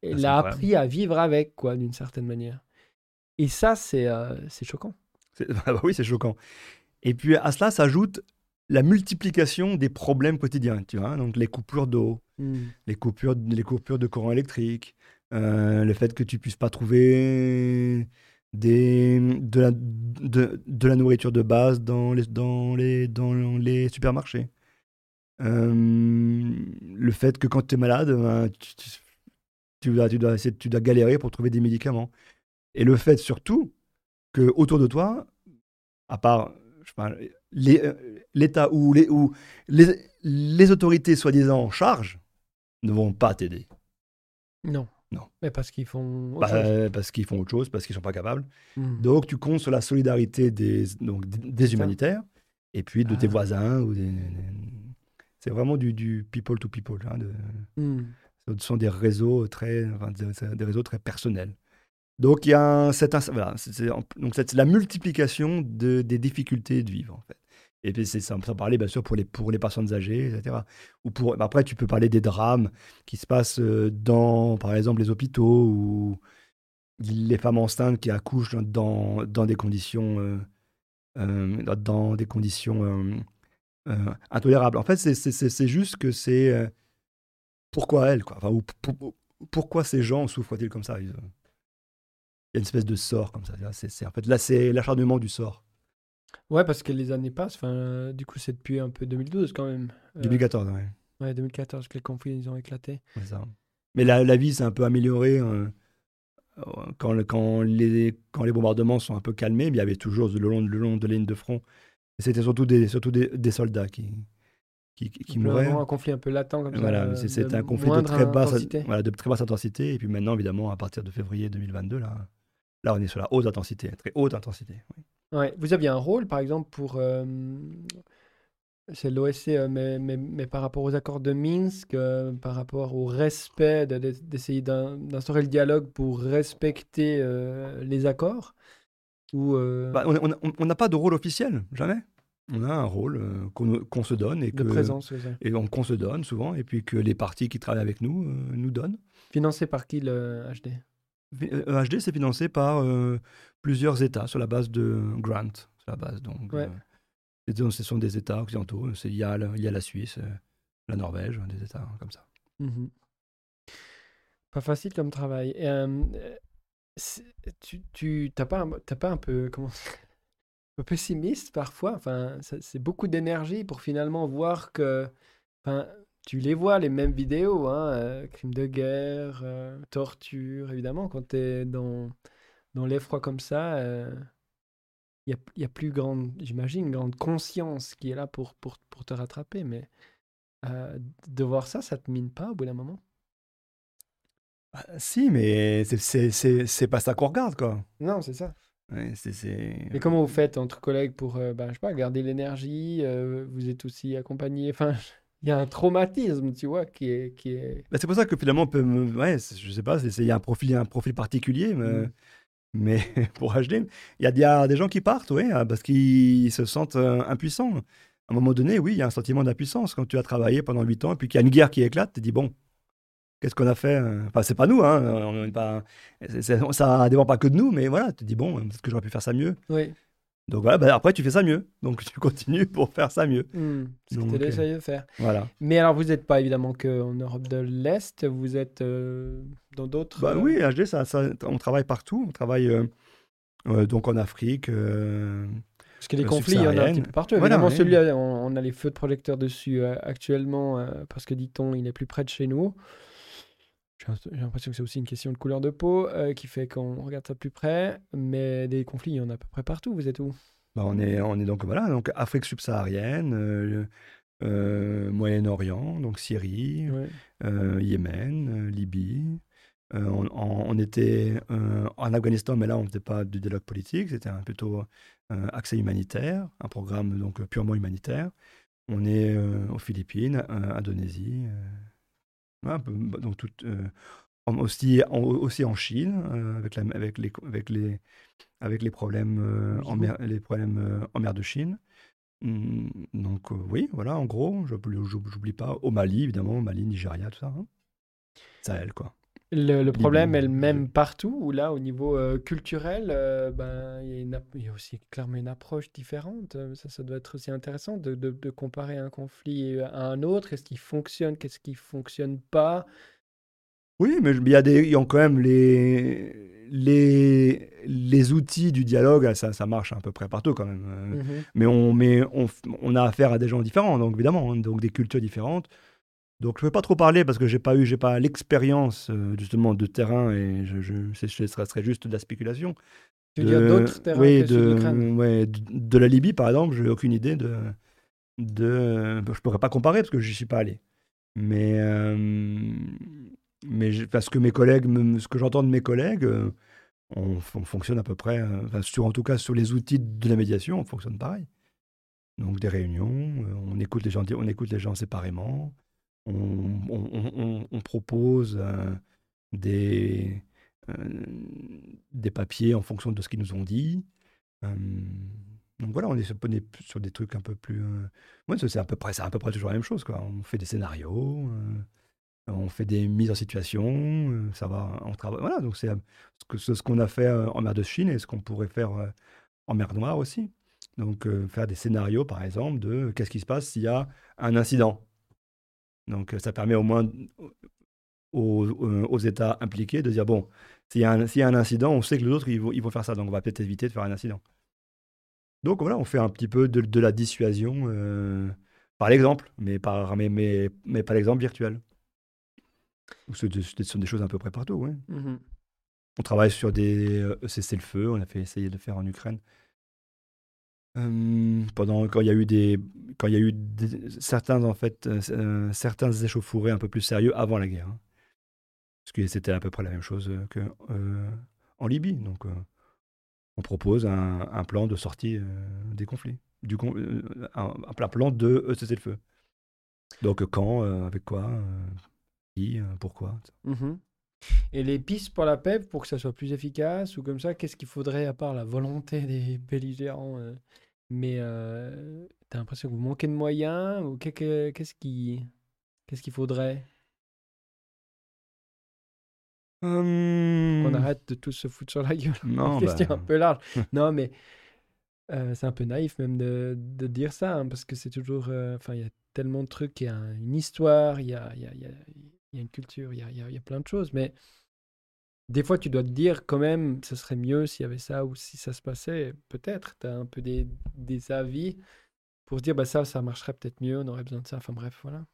A: elle a appris à vivre avec, quoi, d'une certaine manière. Et ça, c'est euh, choquant.
B: Ah bah oui, c'est choquant. Et puis à cela s'ajoute la multiplication des problèmes quotidiens, tu vois, donc les coupures d'eau, hmm. les, coupures, les coupures de courant électrique, euh, le fait que tu puisses pas trouver des, de, la, de, de la nourriture de base dans les, dans les, dans les supermarchés. Euh, le fait que quand tu es malade, ben, tu, tu dois, tu, dois tu dois galérer pour trouver des médicaments. Et le fait surtout que autour de toi, à part l'État ou, les, ou les, les autorités soi-disant en charge, ne vont pas t'aider.
A: Non.
B: Non.
A: Mais parce qu'ils font
B: autre bah, chose. Parce qu'ils font autre chose, parce qu'ils sont pas capables.
A: Hmm.
B: Donc tu comptes sur la solidarité des, donc, des humanitaires et puis de tes ah. voisins. ou C'est vraiment du, du, people to people. Hein, de...
A: Hmm.
B: Ce sont des réseaux très, des réseaux très personnels. Donc, il y a cette, voilà, donc c'est la multiplication de, des difficultés de vivre. Et puis, c'est ça parler, bien sûr, pour les, pour les personnes âgées, etc. Ou pour, après, tu peux parler des drames qui se passent euh, dans, par exemple, les hôpitaux ou les femmes enceintes qui accouchent dans, dans des conditions, euh, euh, dans des conditions intolérables. En fait, c'est juste que c'est pourquoi elles, quoi. Enfin, ou, pourquoi ces gens souffrent-ils comme ça il y a une espèce de sort comme ça. C'est, en fait, là, c'est l'acharnement du sort.
A: Ouais, parce que les années passent. Enfin, du coup, c'est depuis un peu 2012 quand même.
B: 2014, euh, ouais.
A: Ouais, 2014 que les conflits ils ont éclaté.
B: ça. Mais la, la vie s'est un peu améliorée hein. quand, quand, les, quand les bombardements sont un peu calmés. Mais il y avait toujours le long, le long de la ligne de front. C'était surtout des, surtout des, des soldats qui, qui, qui mouraient.
A: un conflit un peu latent comme ça.
B: Voilà, c'était un conflit de très, basse, voilà, de très basse intensité. Et puis maintenant, évidemment, à partir de février 2022, là, Là, on est sur la haute intensité, très haute intensité.
A: Ouais. Vous aviez un rôle, par exemple, pour. Euh, c'est l'OSC, euh, mais, mais, par rapport aux accords de Minsk, euh, par rapport au respect, d'essayer d'instaurer le dialogue pour respecter les accords ou,
B: bah, On n'a pas de rôle officiel, jamais. On a un rôle qu'on se donne. Et
A: de présence, oui.
B: Et qu'on se donne souvent, et puis que les partis qui travaillent avec nous nous donnent.
A: Financé par qui le HD
B: euh, c'est financé par euh, plusieurs États sur la base de grant. Sur la base, donc, euh, ce sont des États occidentaux. Il y, a, il y a la Suisse, la Norvège, des États comme ça.
A: Mmh pas facile comme travail. tu tu t'as pas, pas un peu comment un peu pessimiste parfois. Enfin, c'est beaucoup d'énergie pour finalement voir que, enfin, tu les vois, les mêmes vidéos, hein, euh, crimes de guerre, euh, torture, évidemment, quand tu es dans, dans l'effroi comme ça, il euh, n'y a, y a, plus grande, j'imagine, grande conscience qui est là pour, pour, pour te rattraper, mais de voir ça, ça te mine pas au bout d'un moment?
B: Bah, Si, mais c'est pas ça qu'on regarde, quoi.
A: Non, c'est ça.
B: Ouais,
A: Mais comment vous faites entre collègues pour, bah, je sais pas, garder l'énergie Vous êtes aussi accompagné, enfin il y a un traumatisme, tu vois, qui est. Qui est...
B: Bah, c'est pour ça que finalement, on peut ouais, je sais pas, il y a un profil, un profil particulier, mais, mm. mais pour HD, il y, a, y a des gens qui partent, oui, hein, parce qu'ils se sentent euh, impuissants. À un moment donné, oui, il y a un sentiment d'impuissance quand tu as travaillé pendant 8 ans et puis qu'il y a une guerre qui éclate, tu te dis, bon, qu'est-ce qu'on a fait hein? Enfin, c'est pas nous, hein, on pas, ça dépend pas que de nous, mais voilà, tu te dis, bon, est-ce que j'aurais pu faire ça mieux
A: Oui.
B: Donc voilà, bah, après tu fais ça mieux. Donc tu continues pour faire ça mieux.
A: Mmh, ce que tu essayé de faire.
B: Voilà.
A: Mais alors vous n'êtes pas évidemment qu'en Europe de l'Est, vous êtes euh, dans d'autres.
B: Bah, Oui, HD, ça, ça, on travaille partout. On travaille euh, euh, donc en Afrique.
A: parce que les conflits, il y en a un petit peu partout. Évidemment, celui on, on, a les feux de projecteurs dessus actuellement parce que dit-on, il est plus près de chez nous. J'ai l'impression que c'est aussi une question de couleur de peau euh, qui fait qu'on regarde ça de plus près, mais des conflits, il y en a à peu près partout. Vous êtes où?
B: Bah on, est, on est donc voilà, donc Afrique subsaharienne, euh, euh, Moyen-Orient, donc Syrie, Yémen, Libye. On, on, était en Afghanistan, mais là on ne faisait pas du dialogue politique, c'était plutôt accès humanitaire, un programme donc purement humanitaire. On est aux Philippines, Indonésie. Bah, donc tout, euh, aussi, en, aussi en Chine, euh, avec, la, avec, les, avec, les, avec les problèmes, euh, en, mer, les problèmes en mer de Chine. Mmh, donc oui, voilà, en gros, j'oublie pas, au Mali, évidemment, Mali, Nigeria, tout ça. Hein. Sahel, quoi.
A: Le, problème est le même partout, ou là, au niveau euh, culturel, euh, ben, il y, a aussi clairement une approche différente. Euh, ça, ça doit être aussi intéressant de, de, comparer un conflit à un autre. Qu'est-ce qui fonctionne, qu'est-ce qui fonctionne pas?
B: Oui, mais il y, a des, y a quand même les, les, les outils du dialogue, ça, ça marche à peu près partout quand même. Mmh mais, on, mais on, on, a affaire à des gens différents, donc évidemment, donc des cultures différentes. Donc je ne peux pas trop parler parce que j'ai pas eu, j'ai pas l'expérience euh, justement de terrain et je, je, ce serait juste de la spéculation.
A: Tu veux dire d'autres terrains
B: oui, de, ouais, de, la Libye par exemple, j'ai aucune idée de, de, je pourrais pas comparer parce que je n'y suis pas allé. Mais euh, mais parce que mes collègues, ce que j'entends de mes collègues, on, fonctionne à peu près, sur, en tout cas sur les outils de la médiation, on fonctionne pareil. Donc des réunions, on écoute les gens, on écoute les gens séparément, on, propose des, des papiers en fonction de ce qu'ils nous ont dit. Donc voilà, on est sur, des trucs un peu plus. Euh... c'est à peu près, c'est à peu près toujours la même chose. On fait des scénarios, euh, on fait des mises en situation, euh, ça va, on travaille. Voilà, donc c'est ce, qu'on a fait euh, en mer de Chine et ce qu'on pourrait faire en mer Noire aussi. Donc faire des scénarios, par exemple, de qu'est-ce qui se passe s'il y a un incident. Donc ça permet au moins aux, aux États impliqués de dire bon, s'il y, a un incident, on sait que les autres ils vont, ils vont faire ça, donc on va peut-être éviter de faire un incident. Donc voilà, on fait un petit peu de, la dissuasion euh, par l'exemple, mais, par, mais, mais, mais pas l'exemple virtuel. Ce, sont des choses à peu près partout, oui. Mmh on travaille sur des euh, cessez-le-feu, on a fait essayer de faire en Ukraine. Pendant quand il y a eu des quand il y a eu certains en fait euh, certains échauffourées un peu plus sérieux avant la guerre hein. parce que c'était à peu près la même chose que en Libye donc on propose un, plan de sortie euh, des conflits, du, euh, un, plan de euh, cesser le feu. Donc quand, avec quoi, qui, pourquoi.
A: Et les pistes pour la paix, pour que ça soit plus efficace ou comme ça, qu'est-ce qu'il faudrait à part la volonté des belligérants Mais tu as l'impression que vous manquez de moyens ou qu'est-ce qui, qu'est-ce qu'il faudrait? On arrête de tous se foutre sur la gueule. Non, question bah, un peu large. non, mais euh, c'est un peu naïf même de, de dire ça, hein, parce que c'est toujours. Euh, enfin, il y a tellement de trucs, il y a une histoire, il y a, y, a, y a, une culture, il y a, y a, plein de choses, mais des fois, tu dois te dire quand même, ce serait mieux s'il y avait ça ou si ça se passait. Peut-être, tu as un peu des, des avis pour se dire, bah ça, ça marcherait peut-être mieux, on aurait besoin de ça. Enfin bref, voilà.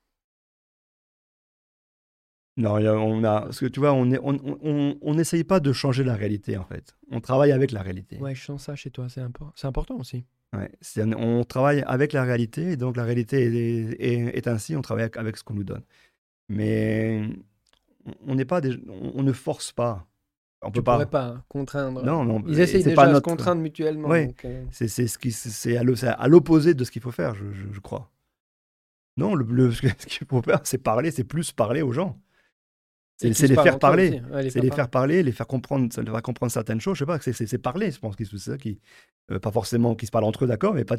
B: Non, on a, parce que tu vois, on n'essaye on, on, pas de changer la réalité en fait. On travaille avec la réalité.
A: Ouais, je sens ça chez toi, c'est important, important aussi.
B: Ouais, on travaille avec la réalité, et donc la réalité est, est, ainsi, on travaille avec ce qu'on nous donne. Mais on n'est pas, des, on, ne force pas.
A: On peut pas. pas contraindre.
B: Non, non.
A: Ils essayent déjà pas de se contraindre mutuellement.
B: Oui, euh. c'est ce qui, c'est à l'opposé de ce qu'il faut faire, je, je, crois. Non, le, le ce qu'il faut faire, c'est parler, c'est plus parler aux gens. C'est les faire parler. c'est les faire parler, les faire comprendre, ça leur comprendre certaines choses. Je sais pas, c'est parler, je pense que c'est ça qui. Euh, pas forcément qu'ils se parlent entre eux, d'accord, mais, pas,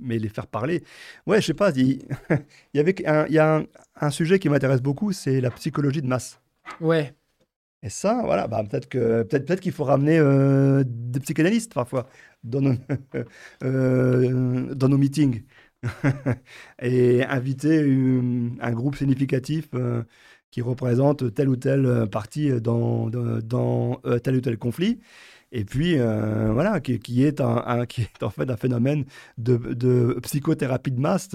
B: mais les faire parler. Ouais, je sais pas, il, y, avait un, il y a un, sujet qui m'intéresse beaucoup, c'est la psychologie de masse.
A: Ouais.
B: Et ça, voilà, bah, peut-être que peut-être peut qu'il faut ramener euh, des psychanalystes parfois dans nos, euh, dans nos meetings et inviter un groupe significatif qui représente telle ou telle euh, partie dans, dans, euh, tel ou tel conflit. Et puis, euh, voilà, qui, est un, qui est en fait un phénomène de, de psychothérapie de masse,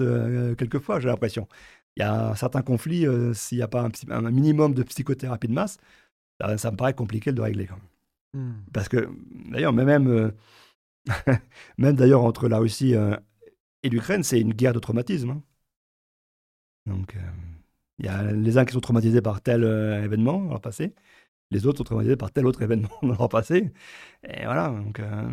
B: quelquefois, j'ai l'impression. Il y a certains conflits, s'il n'y a pas un, minimum de psychothérapie de masse, ça, me paraît compliqué de régler. Hmm. Parce que, d'ailleurs, même, même d'ailleurs, entre la Russie et l'Ukraine, c'est une guerre de traumatisme. Hein. Donc. Il y a les uns qui sont traumatisés par tel euh, événement dans leur passé, les autres sont traumatisés par tel autre événement dans leur passé. Et voilà, donc euh,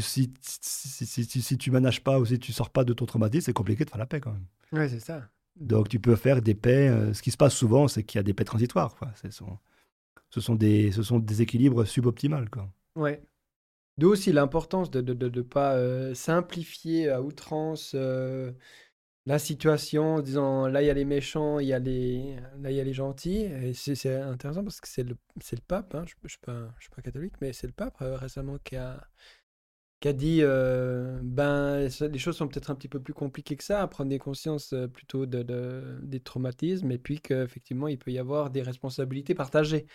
B: si, tu, si, si, si, tu manages pas ou si tu sors pas de ton traumatisme, c'est compliqué de faire la paix quand même.
A: Ouais, c'est ça.
B: Donc tu peux faire des paix. Euh, ce qui se passe souvent, c'est qu'il y a des paix transitoires. Quoi. Ce, sont, ce, sont des, ce sont des équilibres suboptimales. Quoi.
A: Ouais. D'où aussi l'importance de ne de, de, pas simplifier à outrance la situation, disant là il y a les méchants, il y a les, là il y a les gentils. Et c'est intéressant parce que c'est le, le pape, hein, je ne suis, suis, pas catholique, mais c'est le pape euh, récemment qui a, qui a dit euh, ben les choses sont peut-être un petit peu plus compliquées que ça, prendre des euh, plutôt de, des traumatismes et puis qu'effectivement il peut y avoir des responsabilités partagées.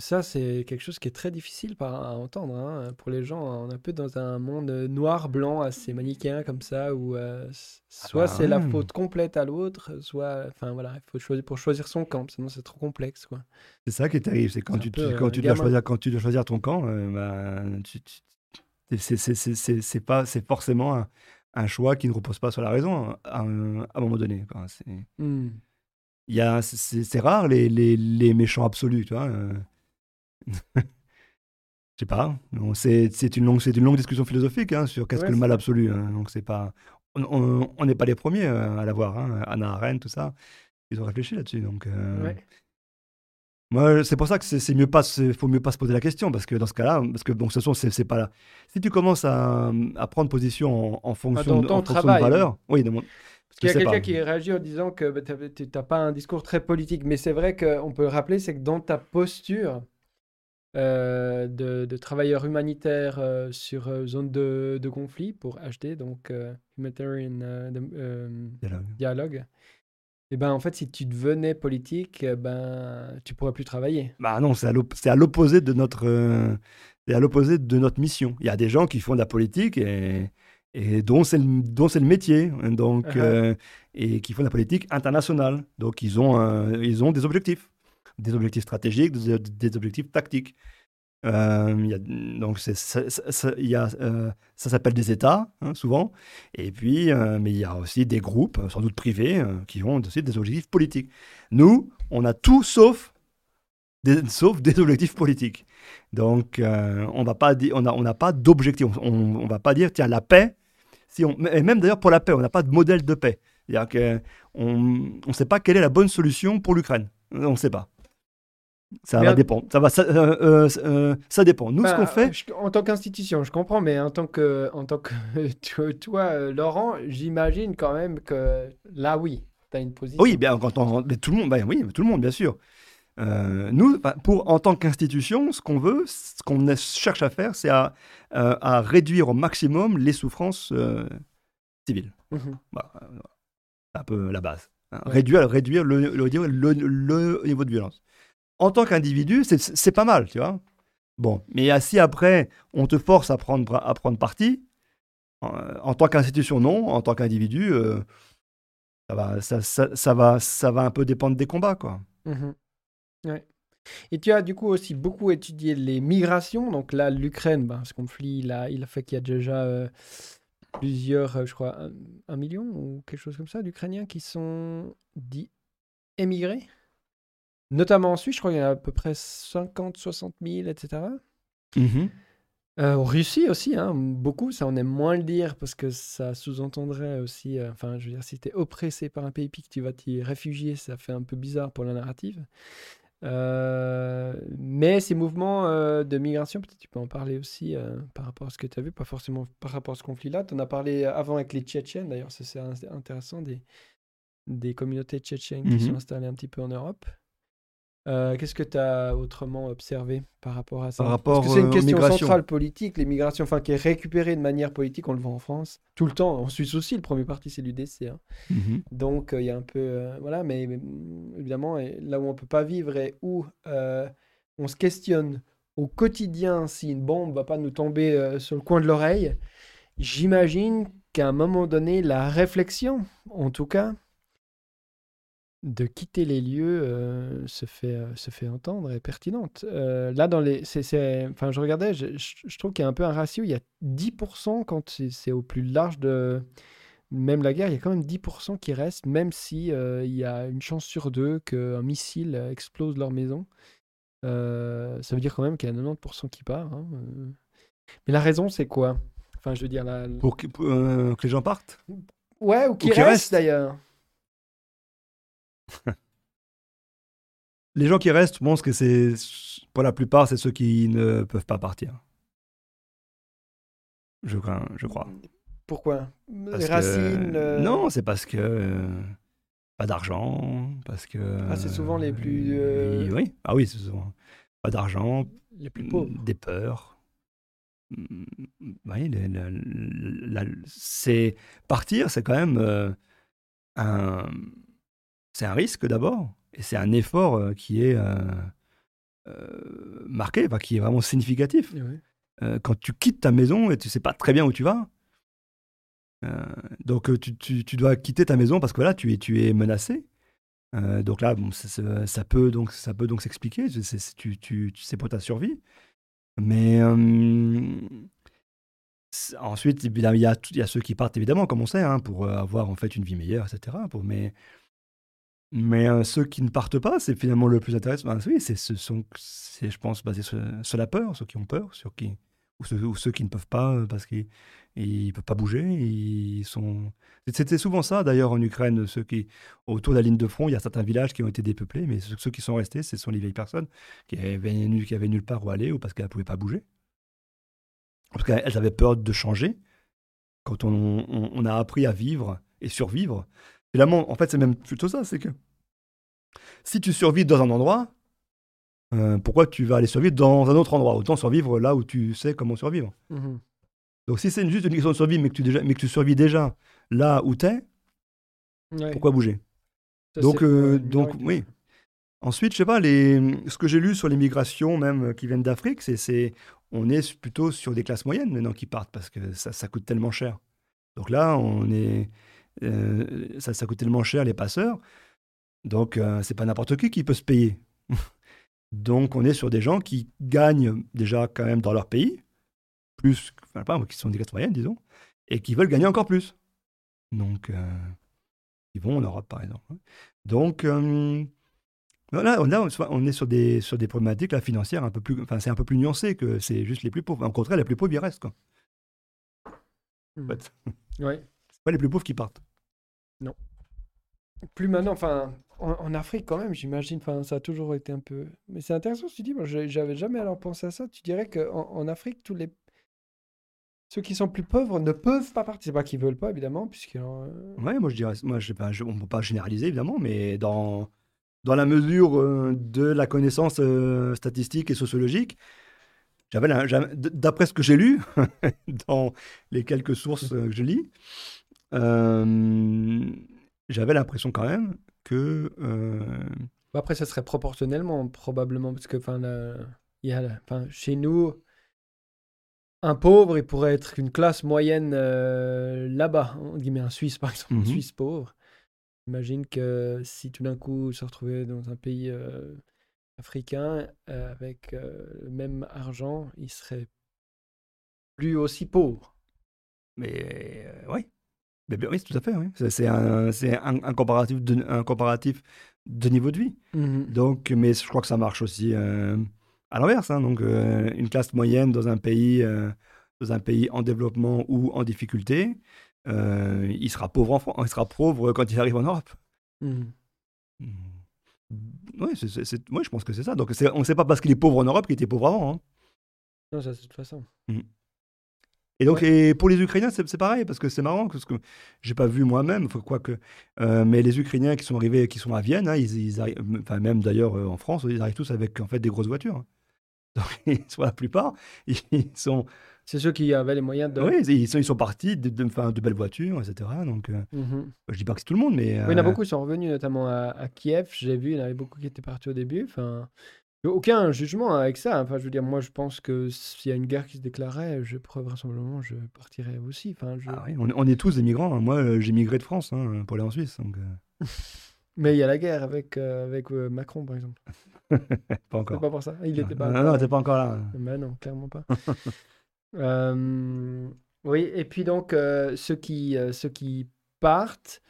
A: Ça, c'est quelque chose qui est très difficile à entendre hein, pour les gens. On est un peu dans un monde noir-blanc assez manichéen comme ça, où euh, soit ah c'est la bah, faute complète à l'autre, soit, enfin voilà, il faut choisir pour choisir son camp, sinon c'est trop complexe, quoi.
B: C'est ça qui est terrible, c'est quand, tu, quand tu dois choisir, quand tu dois choisir ton camp, euh, bah, c'est pas, c'est forcément un, un, choix qui ne repose pas sur la raison hein, à, un, moment donné. Quoi. Mmh. Il y a, c'est, rare les, les, les, méchants absolus, tu vois. Je sais pas. C'est, une longue, c'est une longue discussion philosophique hein, sur qu'est-ce que le mal absolu. Hein. Donc c'est pas, on n'est pas les premiers à l'avoir. Hein. Anna Arendt, tout ça, ils ont réfléchi là-dessus. Donc moi, c'est pour ça que c'est mieux pas, faut mieux pas se poser la question parce que dans ce cas-là, parce que bon, ce sont, c'est pas là. Si tu commences à, à prendre position en, fonction, de, en fonction de valeur, oui, de
A: Parce qu'il y a quelqu'un qui réagit en disant que bah, tu n'as pas un discours très politique, mais c'est vrai qu'on peut le rappeler, c'est que dans ta posture euh, de, de, travailleur humanitaire euh, sur euh, zone de, de, conflit pour HD, donc Humanitarian Dialogue, dialogue et ben en fait, si tu devenais politique, eh ben tu pourrais plus travailler.
B: Bah non, c'est à l'opposé de notre, euh, à l'opposé de notre mission. Il y a des gens qui font de la politique et, et dont c'est le, dont c'est le métier, hein, donc uh-huh. euh, et qui font de la politique internationale. Donc ils ont, ils ont des objectifs, des objectifs stratégiques, des objectifs tactiques. Euh, donc euh, ça s'appelle des États, hein, souvent. Et puis, euh, mais il y a aussi des groupes, sans doute privés, qui ont aussi des objectifs politiques. Nous, on a tout sauf des, objectifs politiques. Donc, on pas on n'a pas d'objectif. On ne va pas dire, tiens, la paix, et même d'ailleurs pour la paix, on n'a pas de modèle de paix. C'est-à-dire ne sait pas quelle est la bonne solution pour l'Ukraine. On ne sait pas. Ça va dépendre. Ça, va, ça, euh, euh, euh, ça dépend. Nous, ce qu'on bah, fait.
A: en tant qu'institution, je comprends, mais en tant que, en tant que toi, Laurent, j'imagine quand même que là, oui, tu as une position.
B: Oui, bien, quand on, mais tout le monde, ben oui, tout le monde, bien sûr. nous, pour, en tant qu'institution, ce qu'on veut, ce qu'on cherche à faire, c'est à, à, réduire au maximum les souffrances civiles. Mmh c'est un peu la base. Hein. Réduire, réduire le, le, le niveau de violence en tant qu'individu, c'est pas mal, tu vois. Bon, mais si après, on te force à prendre, à parti, en, tant qu'institution, non. En tant qu'individu, euh, ça, va, ça, va, un peu dépendre des combats, quoi.
A: Mmh. Et tu as du coup aussi beaucoup étudié les migrations. Donc là, l'Ukraine, ben, ce conflit, il a, il a fait qu'il y a déjà euh, plusieurs, euh, je crois, un, million ou quelque chose comme ça, d'Ukrainiens qui sont dits émigrés. Notamment en Suisse, je crois qu'il y en a à peu près 50, 60 000, etc. en Russie aussi, hein, beaucoup, ça on aime moins le dire parce que ça sous-entendrait aussi, euh, enfin je veux dire, si tu es oppressé par un pays puis que tu vas t'y réfugier, ça fait un peu bizarre pour la narrative. Euh, mais ces mouvements euh, de migration, peut-être tu peux en parler aussi par rapport à ce que tu as vu, pas forcément par rapport à ce conflit-là. Tu en as parlé avant avec les Tchétchènes, d'ailleurs, c'est intéressant, des, des communautés tchétchènes qui mmh sont installées un petit peu en Europe. Euh, qu'est-ce que tu as autrement observé par rapport à ça
B: Par rapport
A: Parce que c'est une question centrale politique, l'immigration, enfin qui est récupérée de manière politique, on le voit en France tout le temps. En Suisse aussi, le premier parti c'est l'UDC. Hein. Mhm. Donc euh, il y a un peu, euh, voilà, mais, évidemment là où on peut pas vivre et où on se questionne au quotidien si une bombe va pas nous tomber sur le coin de l'oreille, j'imagine qu'à un moment donné, la réflexion, en tout cas, de quitter les lieux euh, se, fait, euh, se fait entendre et pertinente. Euh, là, dans les, c'est, enfin, je regardais, je, je, trouve qu'il y a un peu un ratio. Il y a 10% quand c'est, au plus large de même la guerre, il y a quand même 10% qui restent, même si il y a une chance sur deux qu'un missile explose leur maison. ça veut dire quand même qu'il y a 90% qui part. Hein, Mais la raison, c'est quoi? Enfin, je veux dire, la...
B: pour, que, que les gens partent?
A: Ouais, ou qui, restent d'ailleurs.
B: Les gens qui restent, je pense que c'est, pour la plupart, c'est ceux qui ne peuvent pas partir. Je, je crois.
A: Pourquoi? Les racines euh,
B: Non, c'est parce que. Euh, pas d'argent, parce que.
A: Ah, c'est souvent les plus. Euh,
B: oui, ah oui, c'est souvent. Pas d'argent.
A: Les plus pauvres.
B: Des peurs. Mm, oui, c'est partir, c'est quand même un c'est un risque d'abord, et c'est un effort euh, qui est euh, euh, marqué, qui est vraiment significatif. quand tu quittes ta maison et tu sais pas très bien où tu vas, donc tu, tu, dois quitter ta maison parce que là tu es, tu es menacé. donc là, bon, ça, peut donc ça peut donc s'expliquer. C'est, tu, tu, sais pour ta survie. Mais ensuite, il y, a, il y a ceux qui partent évidemment, comme on sait, hein, pour avoir en fait une vie meilleure, etc. Pour, mais Mais euh, ceux qui ne partent pas, c'est finalement le plus intéressant. Ben, oui, c'est, ce sont, je pense, basé sur, la peur, ceux qui ont peur, sur qui, ou, ceux, ceux qui ne peuvent pas euh, parce qu'ils ne peuvent pas bouger. Ils sont... C'était souvent ça, d'ailleurs, en Ukraine, ceux qui, autour de la ligne de front, il y a certains villages qui ont été dépeuplés, mais ceux, qui sont restés, ce sont les vieilles personnes qui avaient, nulle part où aller ou parce qu'elles ne pouvaient pas bouger. Parce qu'elles avaient peur de changer. Quand on a appris à vivre et survivre, Finalement, en fait, c'est même plutôt ça, c'est que si tu survis dans un endroit, euh, pourquoi tu vas aller survivre dans un autre endroit? Autant survivre là où tu sais comment survivre. Mhm. Donc si c'est juste une question de survie, mais que tu, déjà, mais que tu survis déjà là où tu es, pourquoi bouger? Donc, euh, donc oui. Ensuite, je sais pas, les, ce que j'ai lu sur les migrations, même qui viennent d'Afrique, c'est on est plutôt sur des classes moyennes maintenant qui partent parce que ça, ça coûte tellement cher. Donc là, on est euh, ça, ça coûte tellement cher les passeurs. Donc, euh, c'est pas n'importe qui qui peut se payer. Donc, on est sur des gens qui gagnent déjà quand même dans leur pays, plus, enfin, pas, qui sont des classes moyennes, disons, et qui veulent gagner encore plus. Donc, euh, ils vont en Europe, par exemple. Donc, là, on est sur des, sur des problématiques là, financières un peu plus. Enfin, c'est un peu plus nuancé que c'est juste les plus pauvres. Au contraire, les plus pauvres, ils restent. Quoi.
A: Mmh. Ouais.
B: C'est pas les plus pauvres qui partent.
A: Non. Plus maintenant, enfin, en, Afrique quand même, j'imagine, enfin, ça a toujours été un peu. Mais c'est intéressant, tu dis, moi, j'avais jamais alors pensé à ça. Tu dirais qu'en en Afrique, tous les. Ceux qui sont plus pauvres ne peuvent pas partir. C'est pas qu'ils veulent pas, évidemment, puisque. Euh...
B: Ouais, moi je dirais, moi je sais pas, on peut pas généraliser évidemment, mais dans dans la mesure euh, de la connaissance euh, statistique et sociologique, j'avais, d'après ce que j'ai lu dans les quelques sources euh, que je lis, j'avais l'impression quand même que. Euh,
A: après, ça serait proportionnellement, probablement, parce que il y a, chez nous, un pauvre, il pourrait être une classe moyenne euh, là-bas, on un Suisse par exemple, un mhm. Suisse pauvre. Imagine que si tout d'un coup se retrouvait dans un pays africain avec le même argent, il serait plus aussi pauvre.
B: Mais oui, oui, tout à fait. Oui. C'est un, un, un, comparatif de, un comparatif de niveau de vie. Mmh Donc, mais je crois que ça marche aussi euh, à l'inverse. Hein. Donc, euh, une classe moyenne dans un pays, euh, dans un pays en développement ou en difficulté, il sera pauvre en France, il sera pauvre quand il arrive en Europe. Mmh. Mmh. Oui, moi je pense que c'est ça. Donc, on ne sait pas parce qu'il est pauvre en Europe qu'il était pauvre avant. Hein.
A: Non, ça, c'est de toute façon.
B: Et donc, et pour les Ukrainiens, c'est pareil, parce que c'est marrant, parce que j'ai pas vu moi-même, quoique, euh, mais les Ukrainiens qui sont arrivés, qui sont à Vienne, hein, ils, arrivent, enfin même d'ailleurs euh, en France, ils arrivent tous avec en fait des grosses voitures. Hein. Donc, soit la plupart, ils sont.
A: C'est ceux qui avaient les moyens de.
B: Oui, ils sont, ils sont partis de, de, de, belles voitures, etc. Donc, euh, mmh je dis pas que c'est tout le monde, mais.
A: Oui, il y en a beaucoup qui sont revenus, notamment à, à Kiev. J'ai vu, il y en avait beaucoup qui étaient partis au début. Enfin, aucun jugement avec ça. Enfin, je veux dire, moi, je pense que s'il y a une guerre qui se déclarait, je vraisemblablement, je partirais aussi. Enfin,
B: ah oui, on, est tous des migrants. Hein. Moi, euh, j'ai migré de France hein, pour aller en Suisse. Donc, euh.
A: Mais il y a la guerre avec, euh, avec Macron, par exemple.
B: pas encore.
A: Pas pour ça. Il était pas.
B: Non, non, t'es pas encore là.
A: Mais non, clairement pas. oui, et puis donc, ceux, qui, ceux qui partent,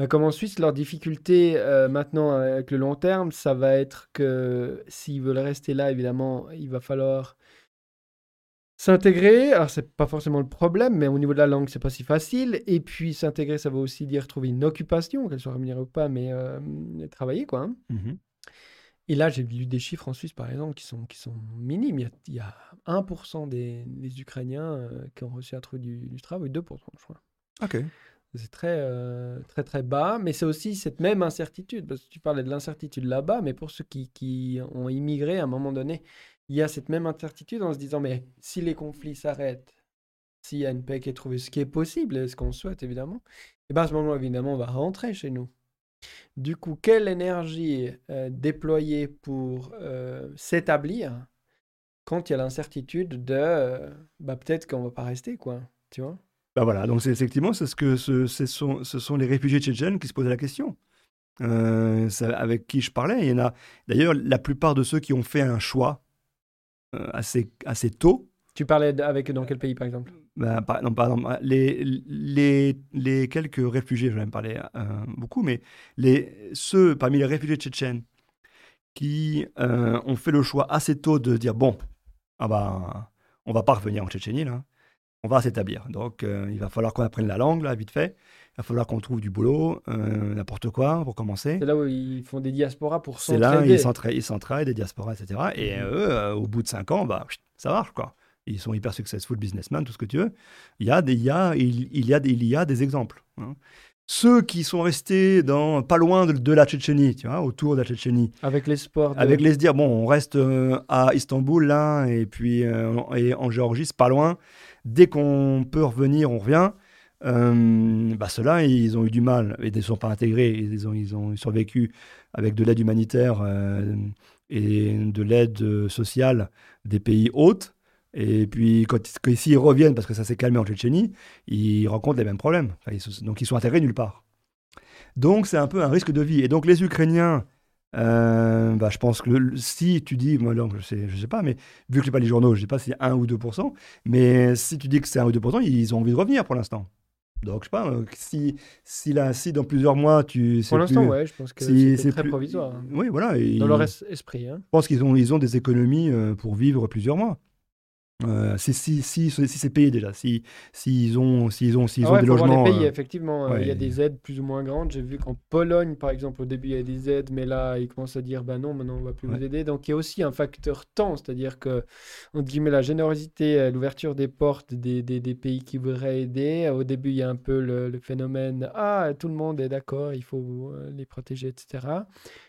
A: bah, comme en Suisse, leur difficulté euh, maintenant avec le long terme, ça va être que s'ils veulent rester là, évidemment, il va falloir s'intégrer. Alors, c'est pas forcément le problème, mais au niveau de la langue, c'est pas si facile. Et puis, s'intégrer, ça veut aussi dire trouver une occupation, qu'elle soit rémunérée ou pas, mais euh, travailler, quoi. Hein. Mmh Et là, j'ai lu des chiffres en Suisse, par exemple, qui sont, qui sont minimes. Il y a, 1% des, Ukrainiens euh, qui ont reçu un truc du, du travail, 2%, je crois.
B: Ok.
A: C'est très, euh, très, très bas, mais c'est aussi cette même incertitude, parce que tu parlais de l'incertitude là-bas, mais pour ceux qui, qui, ont immigré à un moment donné, il y a cette même incertitude en se disant, mais si les conflits s'arrêtent, s'il y a une paix qui est trouvée, ce qui est possible, et ce qu'on souhaite évidemment, et eh bien à ce moment évidemment, on va rentrer chez nous. Du coup, quelle énergie euh, déployer pour euh, s'établir quand il y a l'incertitude de bah, peut-être qu'on va pas rester, quoi, tu vois?
B: Bah voilà, donc effectivement c'est ce que ce, sont, ce sont les réfugiés tchétchènes qui se posaient la question. Euh, avec qui je parlais, il y en a d'ailleurs la plupart de ceux qui ont fait un choix euh, assez assez tôt.
A: Tu parlais avec dans quel pays, par exemple?
B: Ben, non, pardon, les, les, les, quelques réfugiés, je vais en parler euh, beaucoup, mais les, ceux parmi les réfugiés tchétchènes qui ont fait le choix assez tôt de dire bon, ah ben, on va pas revenir en Tchétchénie, là. On va s'établir. Donc, euh, il va falloir qu'on apprenne la langue, là, vite fait. Il va falloir qu'on trouve du boulot, n'importe quoi, pour commencer.
A: C'est là où ils font des diasporas pour
B: s'entraider. C'est là où ils s'entraident, des diasporas, etc. Et mmh. eux, au bout de cinq ans, bah, ça marche, quoi ils sont hyper successful businessmen, tout ce que tu veux. Il y a des, il y a, il, y a, il y a des exemples. Hein. Ceux qui sont restés dans, pas loin de, la Tchétchénie, tu vois, autour de la Tchétchénie.
A: Avec l'espoir.
B: De... Avec les dire, bon, on reste euh, à Istanbul, là, et puis euh, et en Géorgie, c'est pas loin. Dès qu'on peut revenir, on revient. Euh, bah ceux-là, ils ont eu du mal ils ne sont pas intégrés. Ils ont, ils ont survécu avec de l'aide humanitaire et de l'aide sociale des pays hôtes. Et puis, quand, ils reviennent, parce que ça s'est calmé en Tchétchénie, ils rencontrent les mêmes problèmes. donc, ils sont intégrés nulle part. Donc, c'est un peu un risque de vie. Et donc, les Ukrainiens, euh, bah, je pense que si tu dis, moi, je sais, je sais pas, mais vu que je n'ai pas les journaux, je ne sais pas si c'est 1 ou 2%, mais si tu dis que c'est 1 ou 2%, ils ont envie de revenir pour l'instant. Donc, je sais pas, euh, si, si, là, si dans plusieurs mois, tu.
A: Pour l'instant, ouais, je pense que c'est très provisoire. Hein.
B: Oui, voilà.
A: Dans leur esprit. Hein.
B: Je pense qu'ils ont, ils ont des économies euh, pour vivre plusieurs mois. Euh, si, si, si, si c'est payé déjà, s'ils si, ont, s'ils ont, s'ils ah ont des logements.
A: les pays, euh, effectivement, euh, il y a des aides plus ou moins grandes. J'ai vu qu'en Pologne, par exemple, au début, il y a des aides, mais là, ils commencent à dire, ben non, maintenant, on va plus vous aider. Donc, il y a aussi un facteur temps, c'est-à-dire que, entre guillemets, la générosité, l'ouverture des portes des, des, des, pays qui voudraient aider. Au début, il y a un peu le, le phénomène, ah, tout le monde est d'accord, il faut les protéger, etc.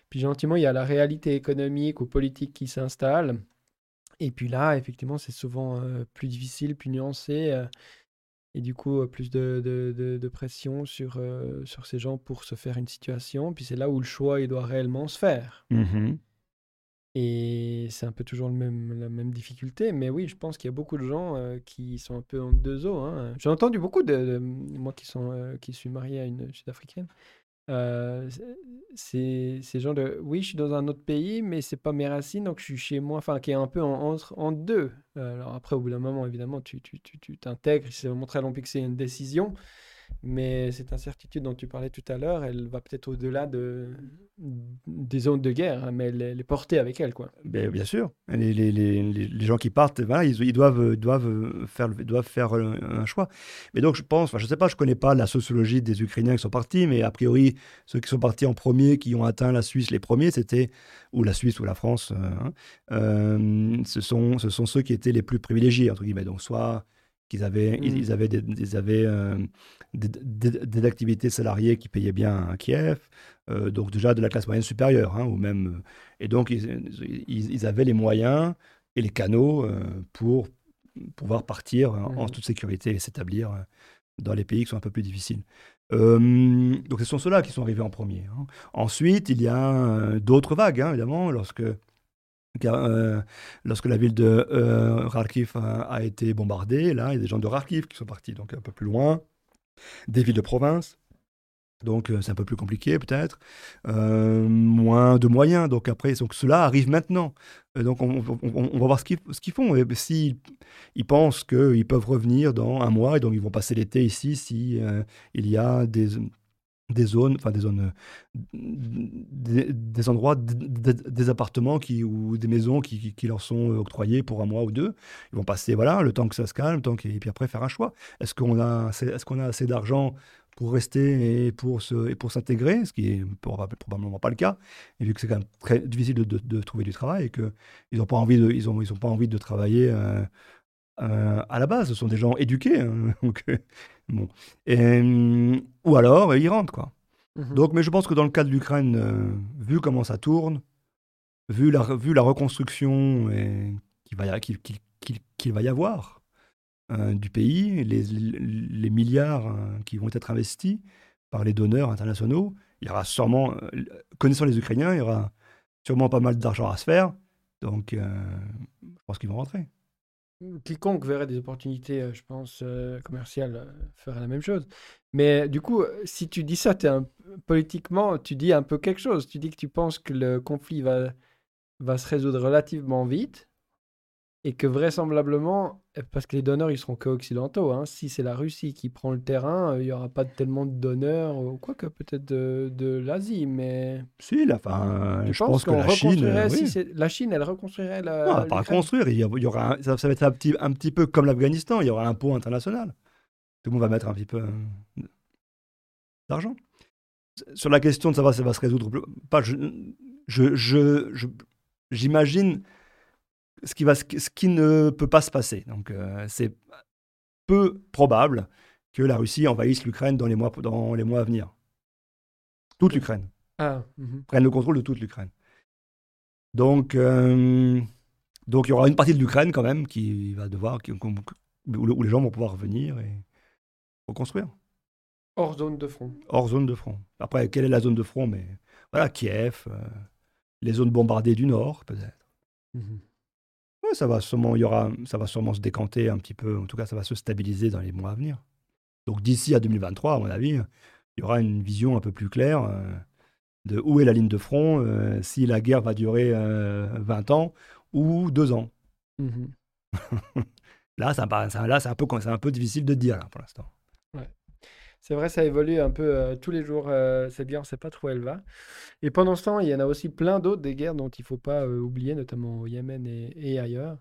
A: Puis, gentiment, il y a la réalité économique ou politique qui s'installe. Et puis là, effectivement, c'est souvent plus difficile, plus nuancé. et du coup, plus de, de, de, pression sur, sur ces gens pour se faire une situation. Puis c'est là où le choix, il doit réellement se faire.
B: Mmh
A: et c'est un peu toujours le même, la même difficulté. Mais oui, je pense qu'il y a beaucoup de gens qui sont un peu en deux eaux. Hein. J'ai entendu beaucoup de, moi qui, sont, qui suis marié à une sud-africaine, euh, c'est ces gens de oui, je suis dans un autre pays, mais c'est pas mes racines, donc je suis chez moi, enfin, qui est un peu en, entre, en deux. alors après, au bout d'un moment, évidemment, tu t'intègres, tu, tu, tu c'est vraiment très long que c'est une décision. Mais cette incertitude dont tu parlais tout à l'heure, elle va peut-être au-delà de, des zones de guerre, hein, mais elle, est portée avec elle. Quoi.
B: Ben, bien sûr. Les, les, les, les, gens qui partent, voilà, ils, ils, doivent, doivent, faire, doivent faire un choix. Mais donc, je pense, je ne sais pas, je ne connais pas la sociologie des Ukrainiens qui sont partis, mais a priori, ceux qui sont partis en premier, qui ont atteint la Suisse les premiers, c'était, ou la Suisse ou la France, euh, hein, euh, ce, sont, ce sont ceux qui étaient les plus privilégiés, entre guillemets. Donc, soit qu'ils avaient, ils, avaient, des, avaient euh, des, activités salariées qui payaient bien à Kiev, euh, donc déjà de la classe moyenne supérieure, hein, ou même, euh, et donc ils, ils, avaient les moyens et les canaux pour pouvoir partir en, mmh. toute sécurité et s'établir dans les pays qui sont un peu plus difficiles. donc ce sont ceux-là qui sont arrivés en premier. Hein. Ensuite, il y a d'autres vagues, hein, évidemment, lorsque euh, lorsque la ville de euh, Kharkiv a, été bombardée, là, il y a des gens de Kharkiv qui sont partis donc un peu plus loin, des villes de province. Donc euh, c'est un peu plus compliqué peut-être, moins de moyens. Donc après, donc cela arrive maintenant. donc on, va voir ce qu'ils font. S'ils ils pensent qu'ils peuvent revenir dans un mois et donc ils vont passer l'été ici si il y a des des zones, enfin des zones, des, endroits, des, appartements qui, ou des maisons qui, leur sont octroyés pour un mois ou deux. Ils vont passer, voilà, le temps que ça se calme, le temps et puis après faire un choix. Est-ce qu'on a, est-ce qu'on a assez d'argent pour rester et pour se, et pour s'intégrer, ce qui est probablement pas le cas, et vu que c'est quand même très difficile de, de, trouver du travail et que ils n'ont pas envie de, ils ont, ils ont pas envie de travailler. Euh, euh, à la base, ce sont des gens éduqués. Hein, donc, euh, bon. Et, ou alors, ils rentrent, quoi. Mhm. Donc, mais je pense que dans le cas de l'Ukraine, euh, vu comment ça tourne, vu la, vu la reconstruction qu'il va, y avoir du pays, les, les milliards qui vont être investis par les donneurs internationaux, il y aura sûrement, connaissant les Ukrainiens, il y aura sûrement pas mal d'argent à se faire. Donc, je pense qu'ils vont rentrer.
A: Quiconque verrait des opportunités, euh, je pense, euh, commerciales, euh, ferait la même chose. Mais du coup, si tu dis ça, es politiquement, tu dis un peu quelque chose. Tu dis que tu penses que le conflit va se résoudre relativement vite. Et que vraisemblablement, eh, parce que les donneurs, ils seront que occidentaux, hein, si c'est la Russie qui prend le terrain, euh, il n'y aura pas tellement de donneurs, ou quoi que peut-être de, de l'Asie, mais...
B: Si, la fin, je pense que la Chine...
A: la Chine, elle reconstruirait la...
B: Non, pas reconstruire, il y aura, ça, va être un petit, un petit peu comme l'Afghanistan, il y aura un pot international. Tout le monde va mettre un petit peu euh, d'argent. Sur la question de savoir si ça va se résoudre, pas, je, je, je, j'imagine ce qui, va, ce qui ne peut pas se passer. Donc, euh, c'est peu probable que la Russie envahisse l'Ukraine dans les mois, dans les mois à venir. Toute l'Ukraine. Ah, mhm. Prenne le contrôle de toute l'Ukraine. Donc, euh, donc, il y aura une partie de l'Ukraine quand même qui va devoir, où, les gens vont pouvoir revenir et reconstruire.
A: Hors zone de front.
B: Hors zone de front. Après, quelle est la zone de front? Mais voilà, Kiev, euh, les zones bombardées du nord, peut-être. Ça va sûrement, il y aura, ça va sûrement se décanter un petit peu. En tout cas, ça va se stabiliser dans les mois à venir. Donc d'ici à 2023, à mon avis, il y aura une vision un peu plus claire euh, de où est la ligne de front, euh, si la guerre va durer 20 euh, ans ou 2 ans. Mmh là, c'est un, peu, un peu difficile de dire pour l'instant.
A: C'est vrai, ça évolue un peu euh, tous les jours. Euh, cette guerre, on ne sait pas trop où elle va. Et pendant ce temps, il y en a aussi plein d'autres des guerres dont il ne faut pas euh, oublier, notamment au Yémen et, ailleurs.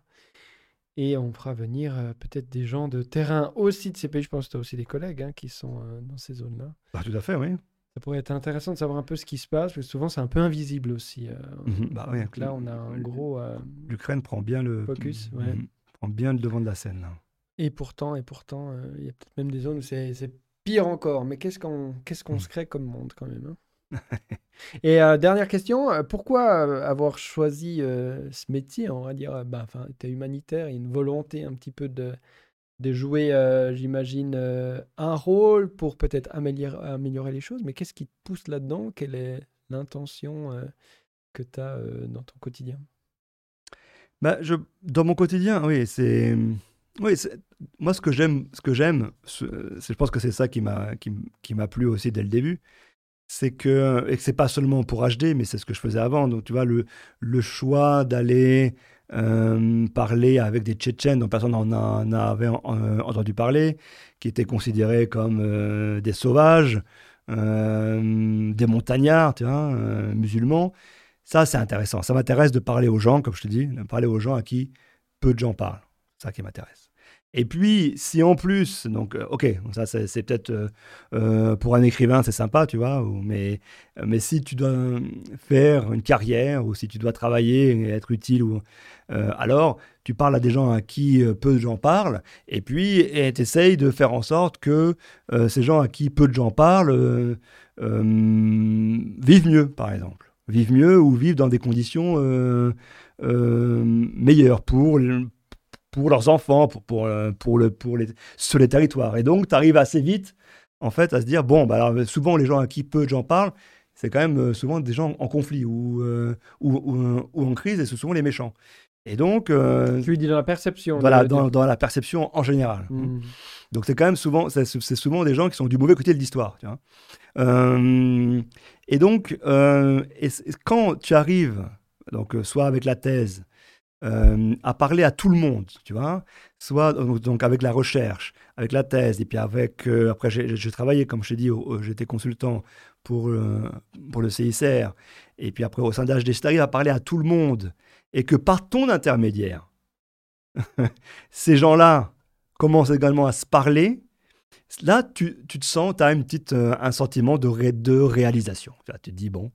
A: Et on fera venir peut-être des gens de terrain aussi de ces pays. Je pense que tu as aussi des collègues hein, qui sont dans ces zones-là.
B: Bah, tout à fait, oui.
A: Ça pourrait être intéressant de savoir un peu ce qui se passe, parce que souvent c'est un peu invisible aussi.
B: Mmh bah, oui,
A: donc là, on a un gros.
B: L'Ukraine prend bien le.
A: Focus,
B: ouais. Mmh, prend bien le devant de la scène.
A: Et pourtant, et pourtant, il y a peut-être même des zones où c'est Pire encore, mais qu'est-ce qu'on qu'est-ce qu'on hmm. se crée comme monde quand même hein Et euh, dernière question, euh, pourquoi euh, avoir choisi ce métier On va dire, bah, tu es humanitaire, il y a une volonté un petit peu de, de jouer, j'imagine, un rôle pour peut-être améliorer, améliorer les choses, mais qu'est-ce qui te pousse là-dedans? Quelle est l'intention que tu as dans ton quotidien?
B: Bah, je, Dans mon quotidien, oui, c'est oui, moi ce que j'aime, ce que j'aime, je pense que c'est ça qui m'a plu aussi dès le début, c'est que et que c'est pas seulement pour HD, mais c'est ce que je faisais avant. Donc tu vois le choix d'aller euh, parler avec des Tchétchènes dont personne n'en avait entendu parler, qui étaient considérés comme euh, des sauvages, euh, des montagnards, tu vois, musulmans. Ça, c'est intéressant. Ça m'intéresse de parler aux gens, comme je te dis, de parler aux gens à qui peu de gens parlent. C'est ça qui m'intéresse. Et puis, si en plus, donc, euh, ok, ça c'est peut-être euh, euh, pour un écrivain, c'est sympa, tu vois, mais, mais si tu dois faire une carrière ou si tu dois travailler et être utile, alors tu parles à des gens à qui peu de gens parlent, et puis tu essayes de faire en sorte que ces gens à qui peu de gens parlent vivent mieux, par exemple. Vivent mieux ou vivent dans des conditions meilleures pour pour leurs enfants, pour, pour, euh, pour, le, pour les, sur les territoires. Et donc, tu arrives assez vite, en fait, à se dire, bon, bah alors, souvent, les gens à qui peu de gens parlent, c'est quand même euh, souvent des gens en conflit ou, euh, ou, ou, en crise, et c'est souvent les méchants. Et donc...
A: tu lui dis dans la perception.
B: Voilà, dans, dans, la perception en général. Mmh. Donc, c'est quand même souvent, c'est souvent des gens qui sont du mauvais côté de l'histoire. Tu vois et donc, et quand tu arrives, donc, soit avec la thèse, euh, à parler à tout le monde, tu vois, soit donc avec la recherche, avec la thèse, et puis avec, euh, après j'ai travaillé, comme je t'ai dit, j'étais consultant pour, euh, pour le CICR, et puis après au sein d'HD, arrives à parler à tout le monde, et que par ton intermédiaire, ces gens-là commencent également à se parler, là, tu, tu te sens, tu as une petite, un sentiment de, de réalisation. Tu te dis, bon,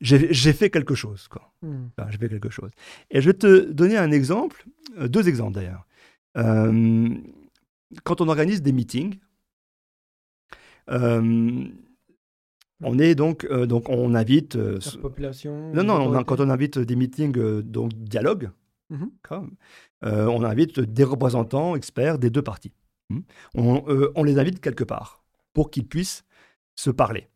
B: j'ai fait quelque chose. Quoi. Hmm. j'ai fait quelque chose. Et je vais te donner un exemple, euh, deux exemples d'ailleurs. Euh, quand on organise des meetings, euh, on est donc, donc on invite. La
A: population.
B: Non, non, quand on invite des meetings, donc dialogue, mm-hmm. on invite des représentants experts des deux parties. Hmm. On, on les invite quelque part pour qu'ils puissent se parler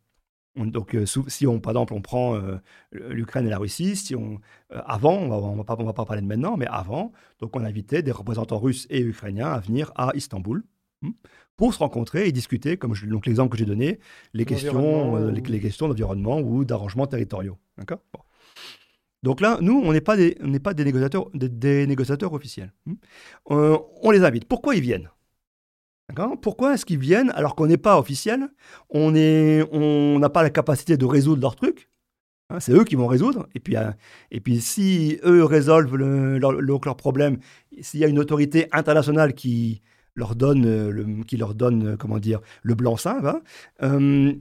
B: donc, euh, si on, par exemple, on prend euh, l'Ukraine et la Russie, si on, euh, avant, on va, va pas, va pas parler de maintenant, mais avant, donc on invitait des représentants russes et ukrainiens à venir à Istanbul hmm, pour se rencontrer et discuter, comme je, donc l'exemple que j'ai donné, les questions, les, questions d'environnement ou d'arrangements territoriaux. D'accord? Donc là, nous, on n'est pas des, on pas des négociateurs, des, négociateurs officiels. Hmm. On les invite. Pourquoi ils viennent? Pourquoi est-ce qu'ils viennent alors qu'on n'est pas officiel? On n'a pas la capacité de résoudre leurs trucs Hein, c'est eux qui vont résoudre. Et puis, euh, et puis si eux résolvent leur, leur, problème, s'il y a une autorité internationale qui leur donne, euh, le, qui leur donne comment dire, le blanc-seing, hein, euh,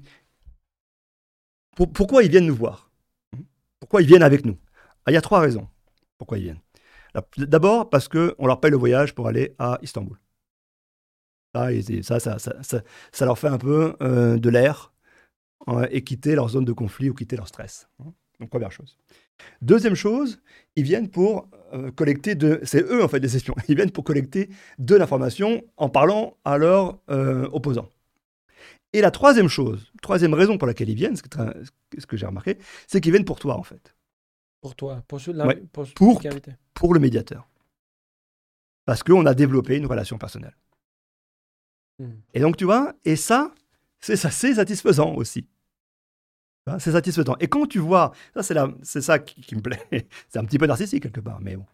B: pourquoi ils viennent nous voir? Pourquoi ils viennent avec nous? Ah, Il y a trois raisons pourquoi ils viennent. D'abord parce qu'on leur paye le voyage pour aller à Istanbul. Ça, ça, ça, ça, leur fait un peu de l'air et quitter leur zone de conflit ou quitter leur stress. Donc, première chose. Deuxième chose, ils viennent pour euh, collecter de. C'est eux, en fait, des espions. Ils viennent pour collecter de l'information en parlant à leurs euh, opposants. Et la troisième chose, troisième raison pour laquelle ils viennent, ce que, ce que j'ai remarqué, c'est qu'ils viennent pour toi, en fait.
A: Pour toi, pour, ceux
B: pour, pour, pour, le médiateur. Parce qu'on a développé une relation personnelle. Et donc, tu vois, et ça, c'est satisfaisant aussi. C'est satisfaisant. Et quand tu vois, ça c'est, ça qui, me plaît, c'est un petit peu narcissique quelque part, mais bon.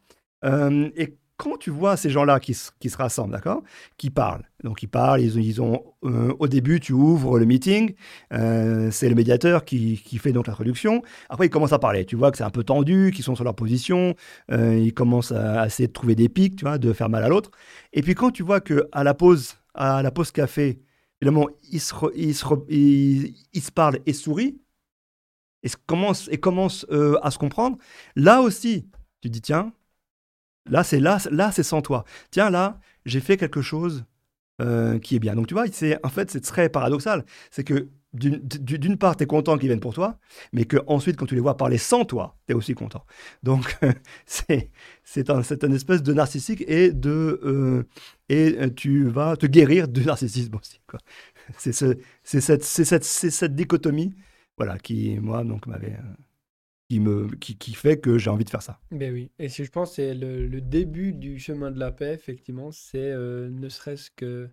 B: Euh, et quand tu vois ces gens-là qui, qui, se rassemblent, d'accord, qui parlent, donc ils parlent, ils, ont, euh, au début tu ouvres le meeting, euh, c'est le médiateur qui, qui, fait donc l'introduction. Après ils commencent à parler, tu vois que c'est un peu tendu, qu'ils sont sur leur position, ils commencent à, essayer de trouver des pics, tu vois, de faire mal à l'autre. Et puis quand tu vois que à la pause, à la pause café, évidemment, ils se, se, parlent et sourient, et commencent, et commencent euh, à se comprendre. Là aussi, tu dis, tiens, là, c'est là, là c'est sans toi. Tiens, là, j'ai fait quelque chose euh, qui est bien. Donc, tu vois, c'est, en fait, c'est très paradoxal. C'est que d'une part, tu es content qu'ils viennent pour toi, mais que ensuite, quand tu les vois parler sans toi, tu es aussi content. Donc, c'est un, un, espèce de narcissique et, de, euh, et euh, tu vas te guérir du narcissisme aussi. C'est ce, cette, cette, cette, dichotomie voilà, qui, moi, donc, m'avait. Euh, qui, me, qui, qui, fait que j'ai envie de faire ça.
A: Ben oui, et si je pense c'est le, début du chemin de la paix, effectivement, c'est ne serait-ce que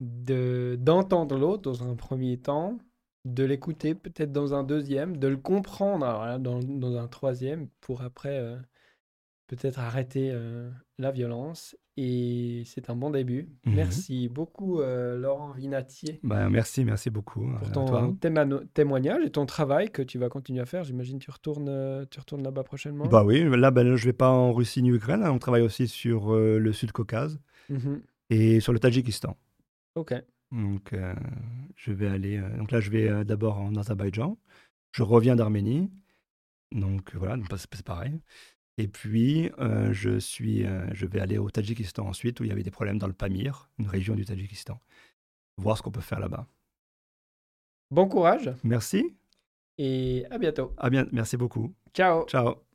A: d'entendre l'autre dans un premier temps, de l'écouter peut-être dans un deuxième, de le comprendre dans, dans, un troisième, pour après euh, peut-être arrêter euh, la violence. Et c'est un bon début. Mhm. Merci beaucoup, euh, Laurent Vinatier.
B: Bah, merci, merci beaucoup.
A: Pour ton témoignage et ton travail que tu vas continuer à faire. J'imagine que tu retournes, tu retournes là-bas prochainement.
B: Bah oui, là, ben, je ne vais pas en Russie ni Ukraine. Hein. On travaille aussi sur le Sud-Caucase mhm. et sur le Tadjikistan.
A: Ok.
B: Donc, euh, je vais aller. Euh, donc là, je vais euh, d'abord en Azerbaïdjan. Je reviens d'Arménie. Donc voilà, c'est pareil. Et puis, je, suis, je vais aller au Tadjikistan ensuite, où il y avait des problèmes dans le Pamir, une région du Tadjikistan. Voir ce qu'on peut faire là-bas.
A: Bon courage.
B: Merci.
A: Et à bientôt.
B: À bien, merci beaucoup.
A: Ciao.
B: Ciao.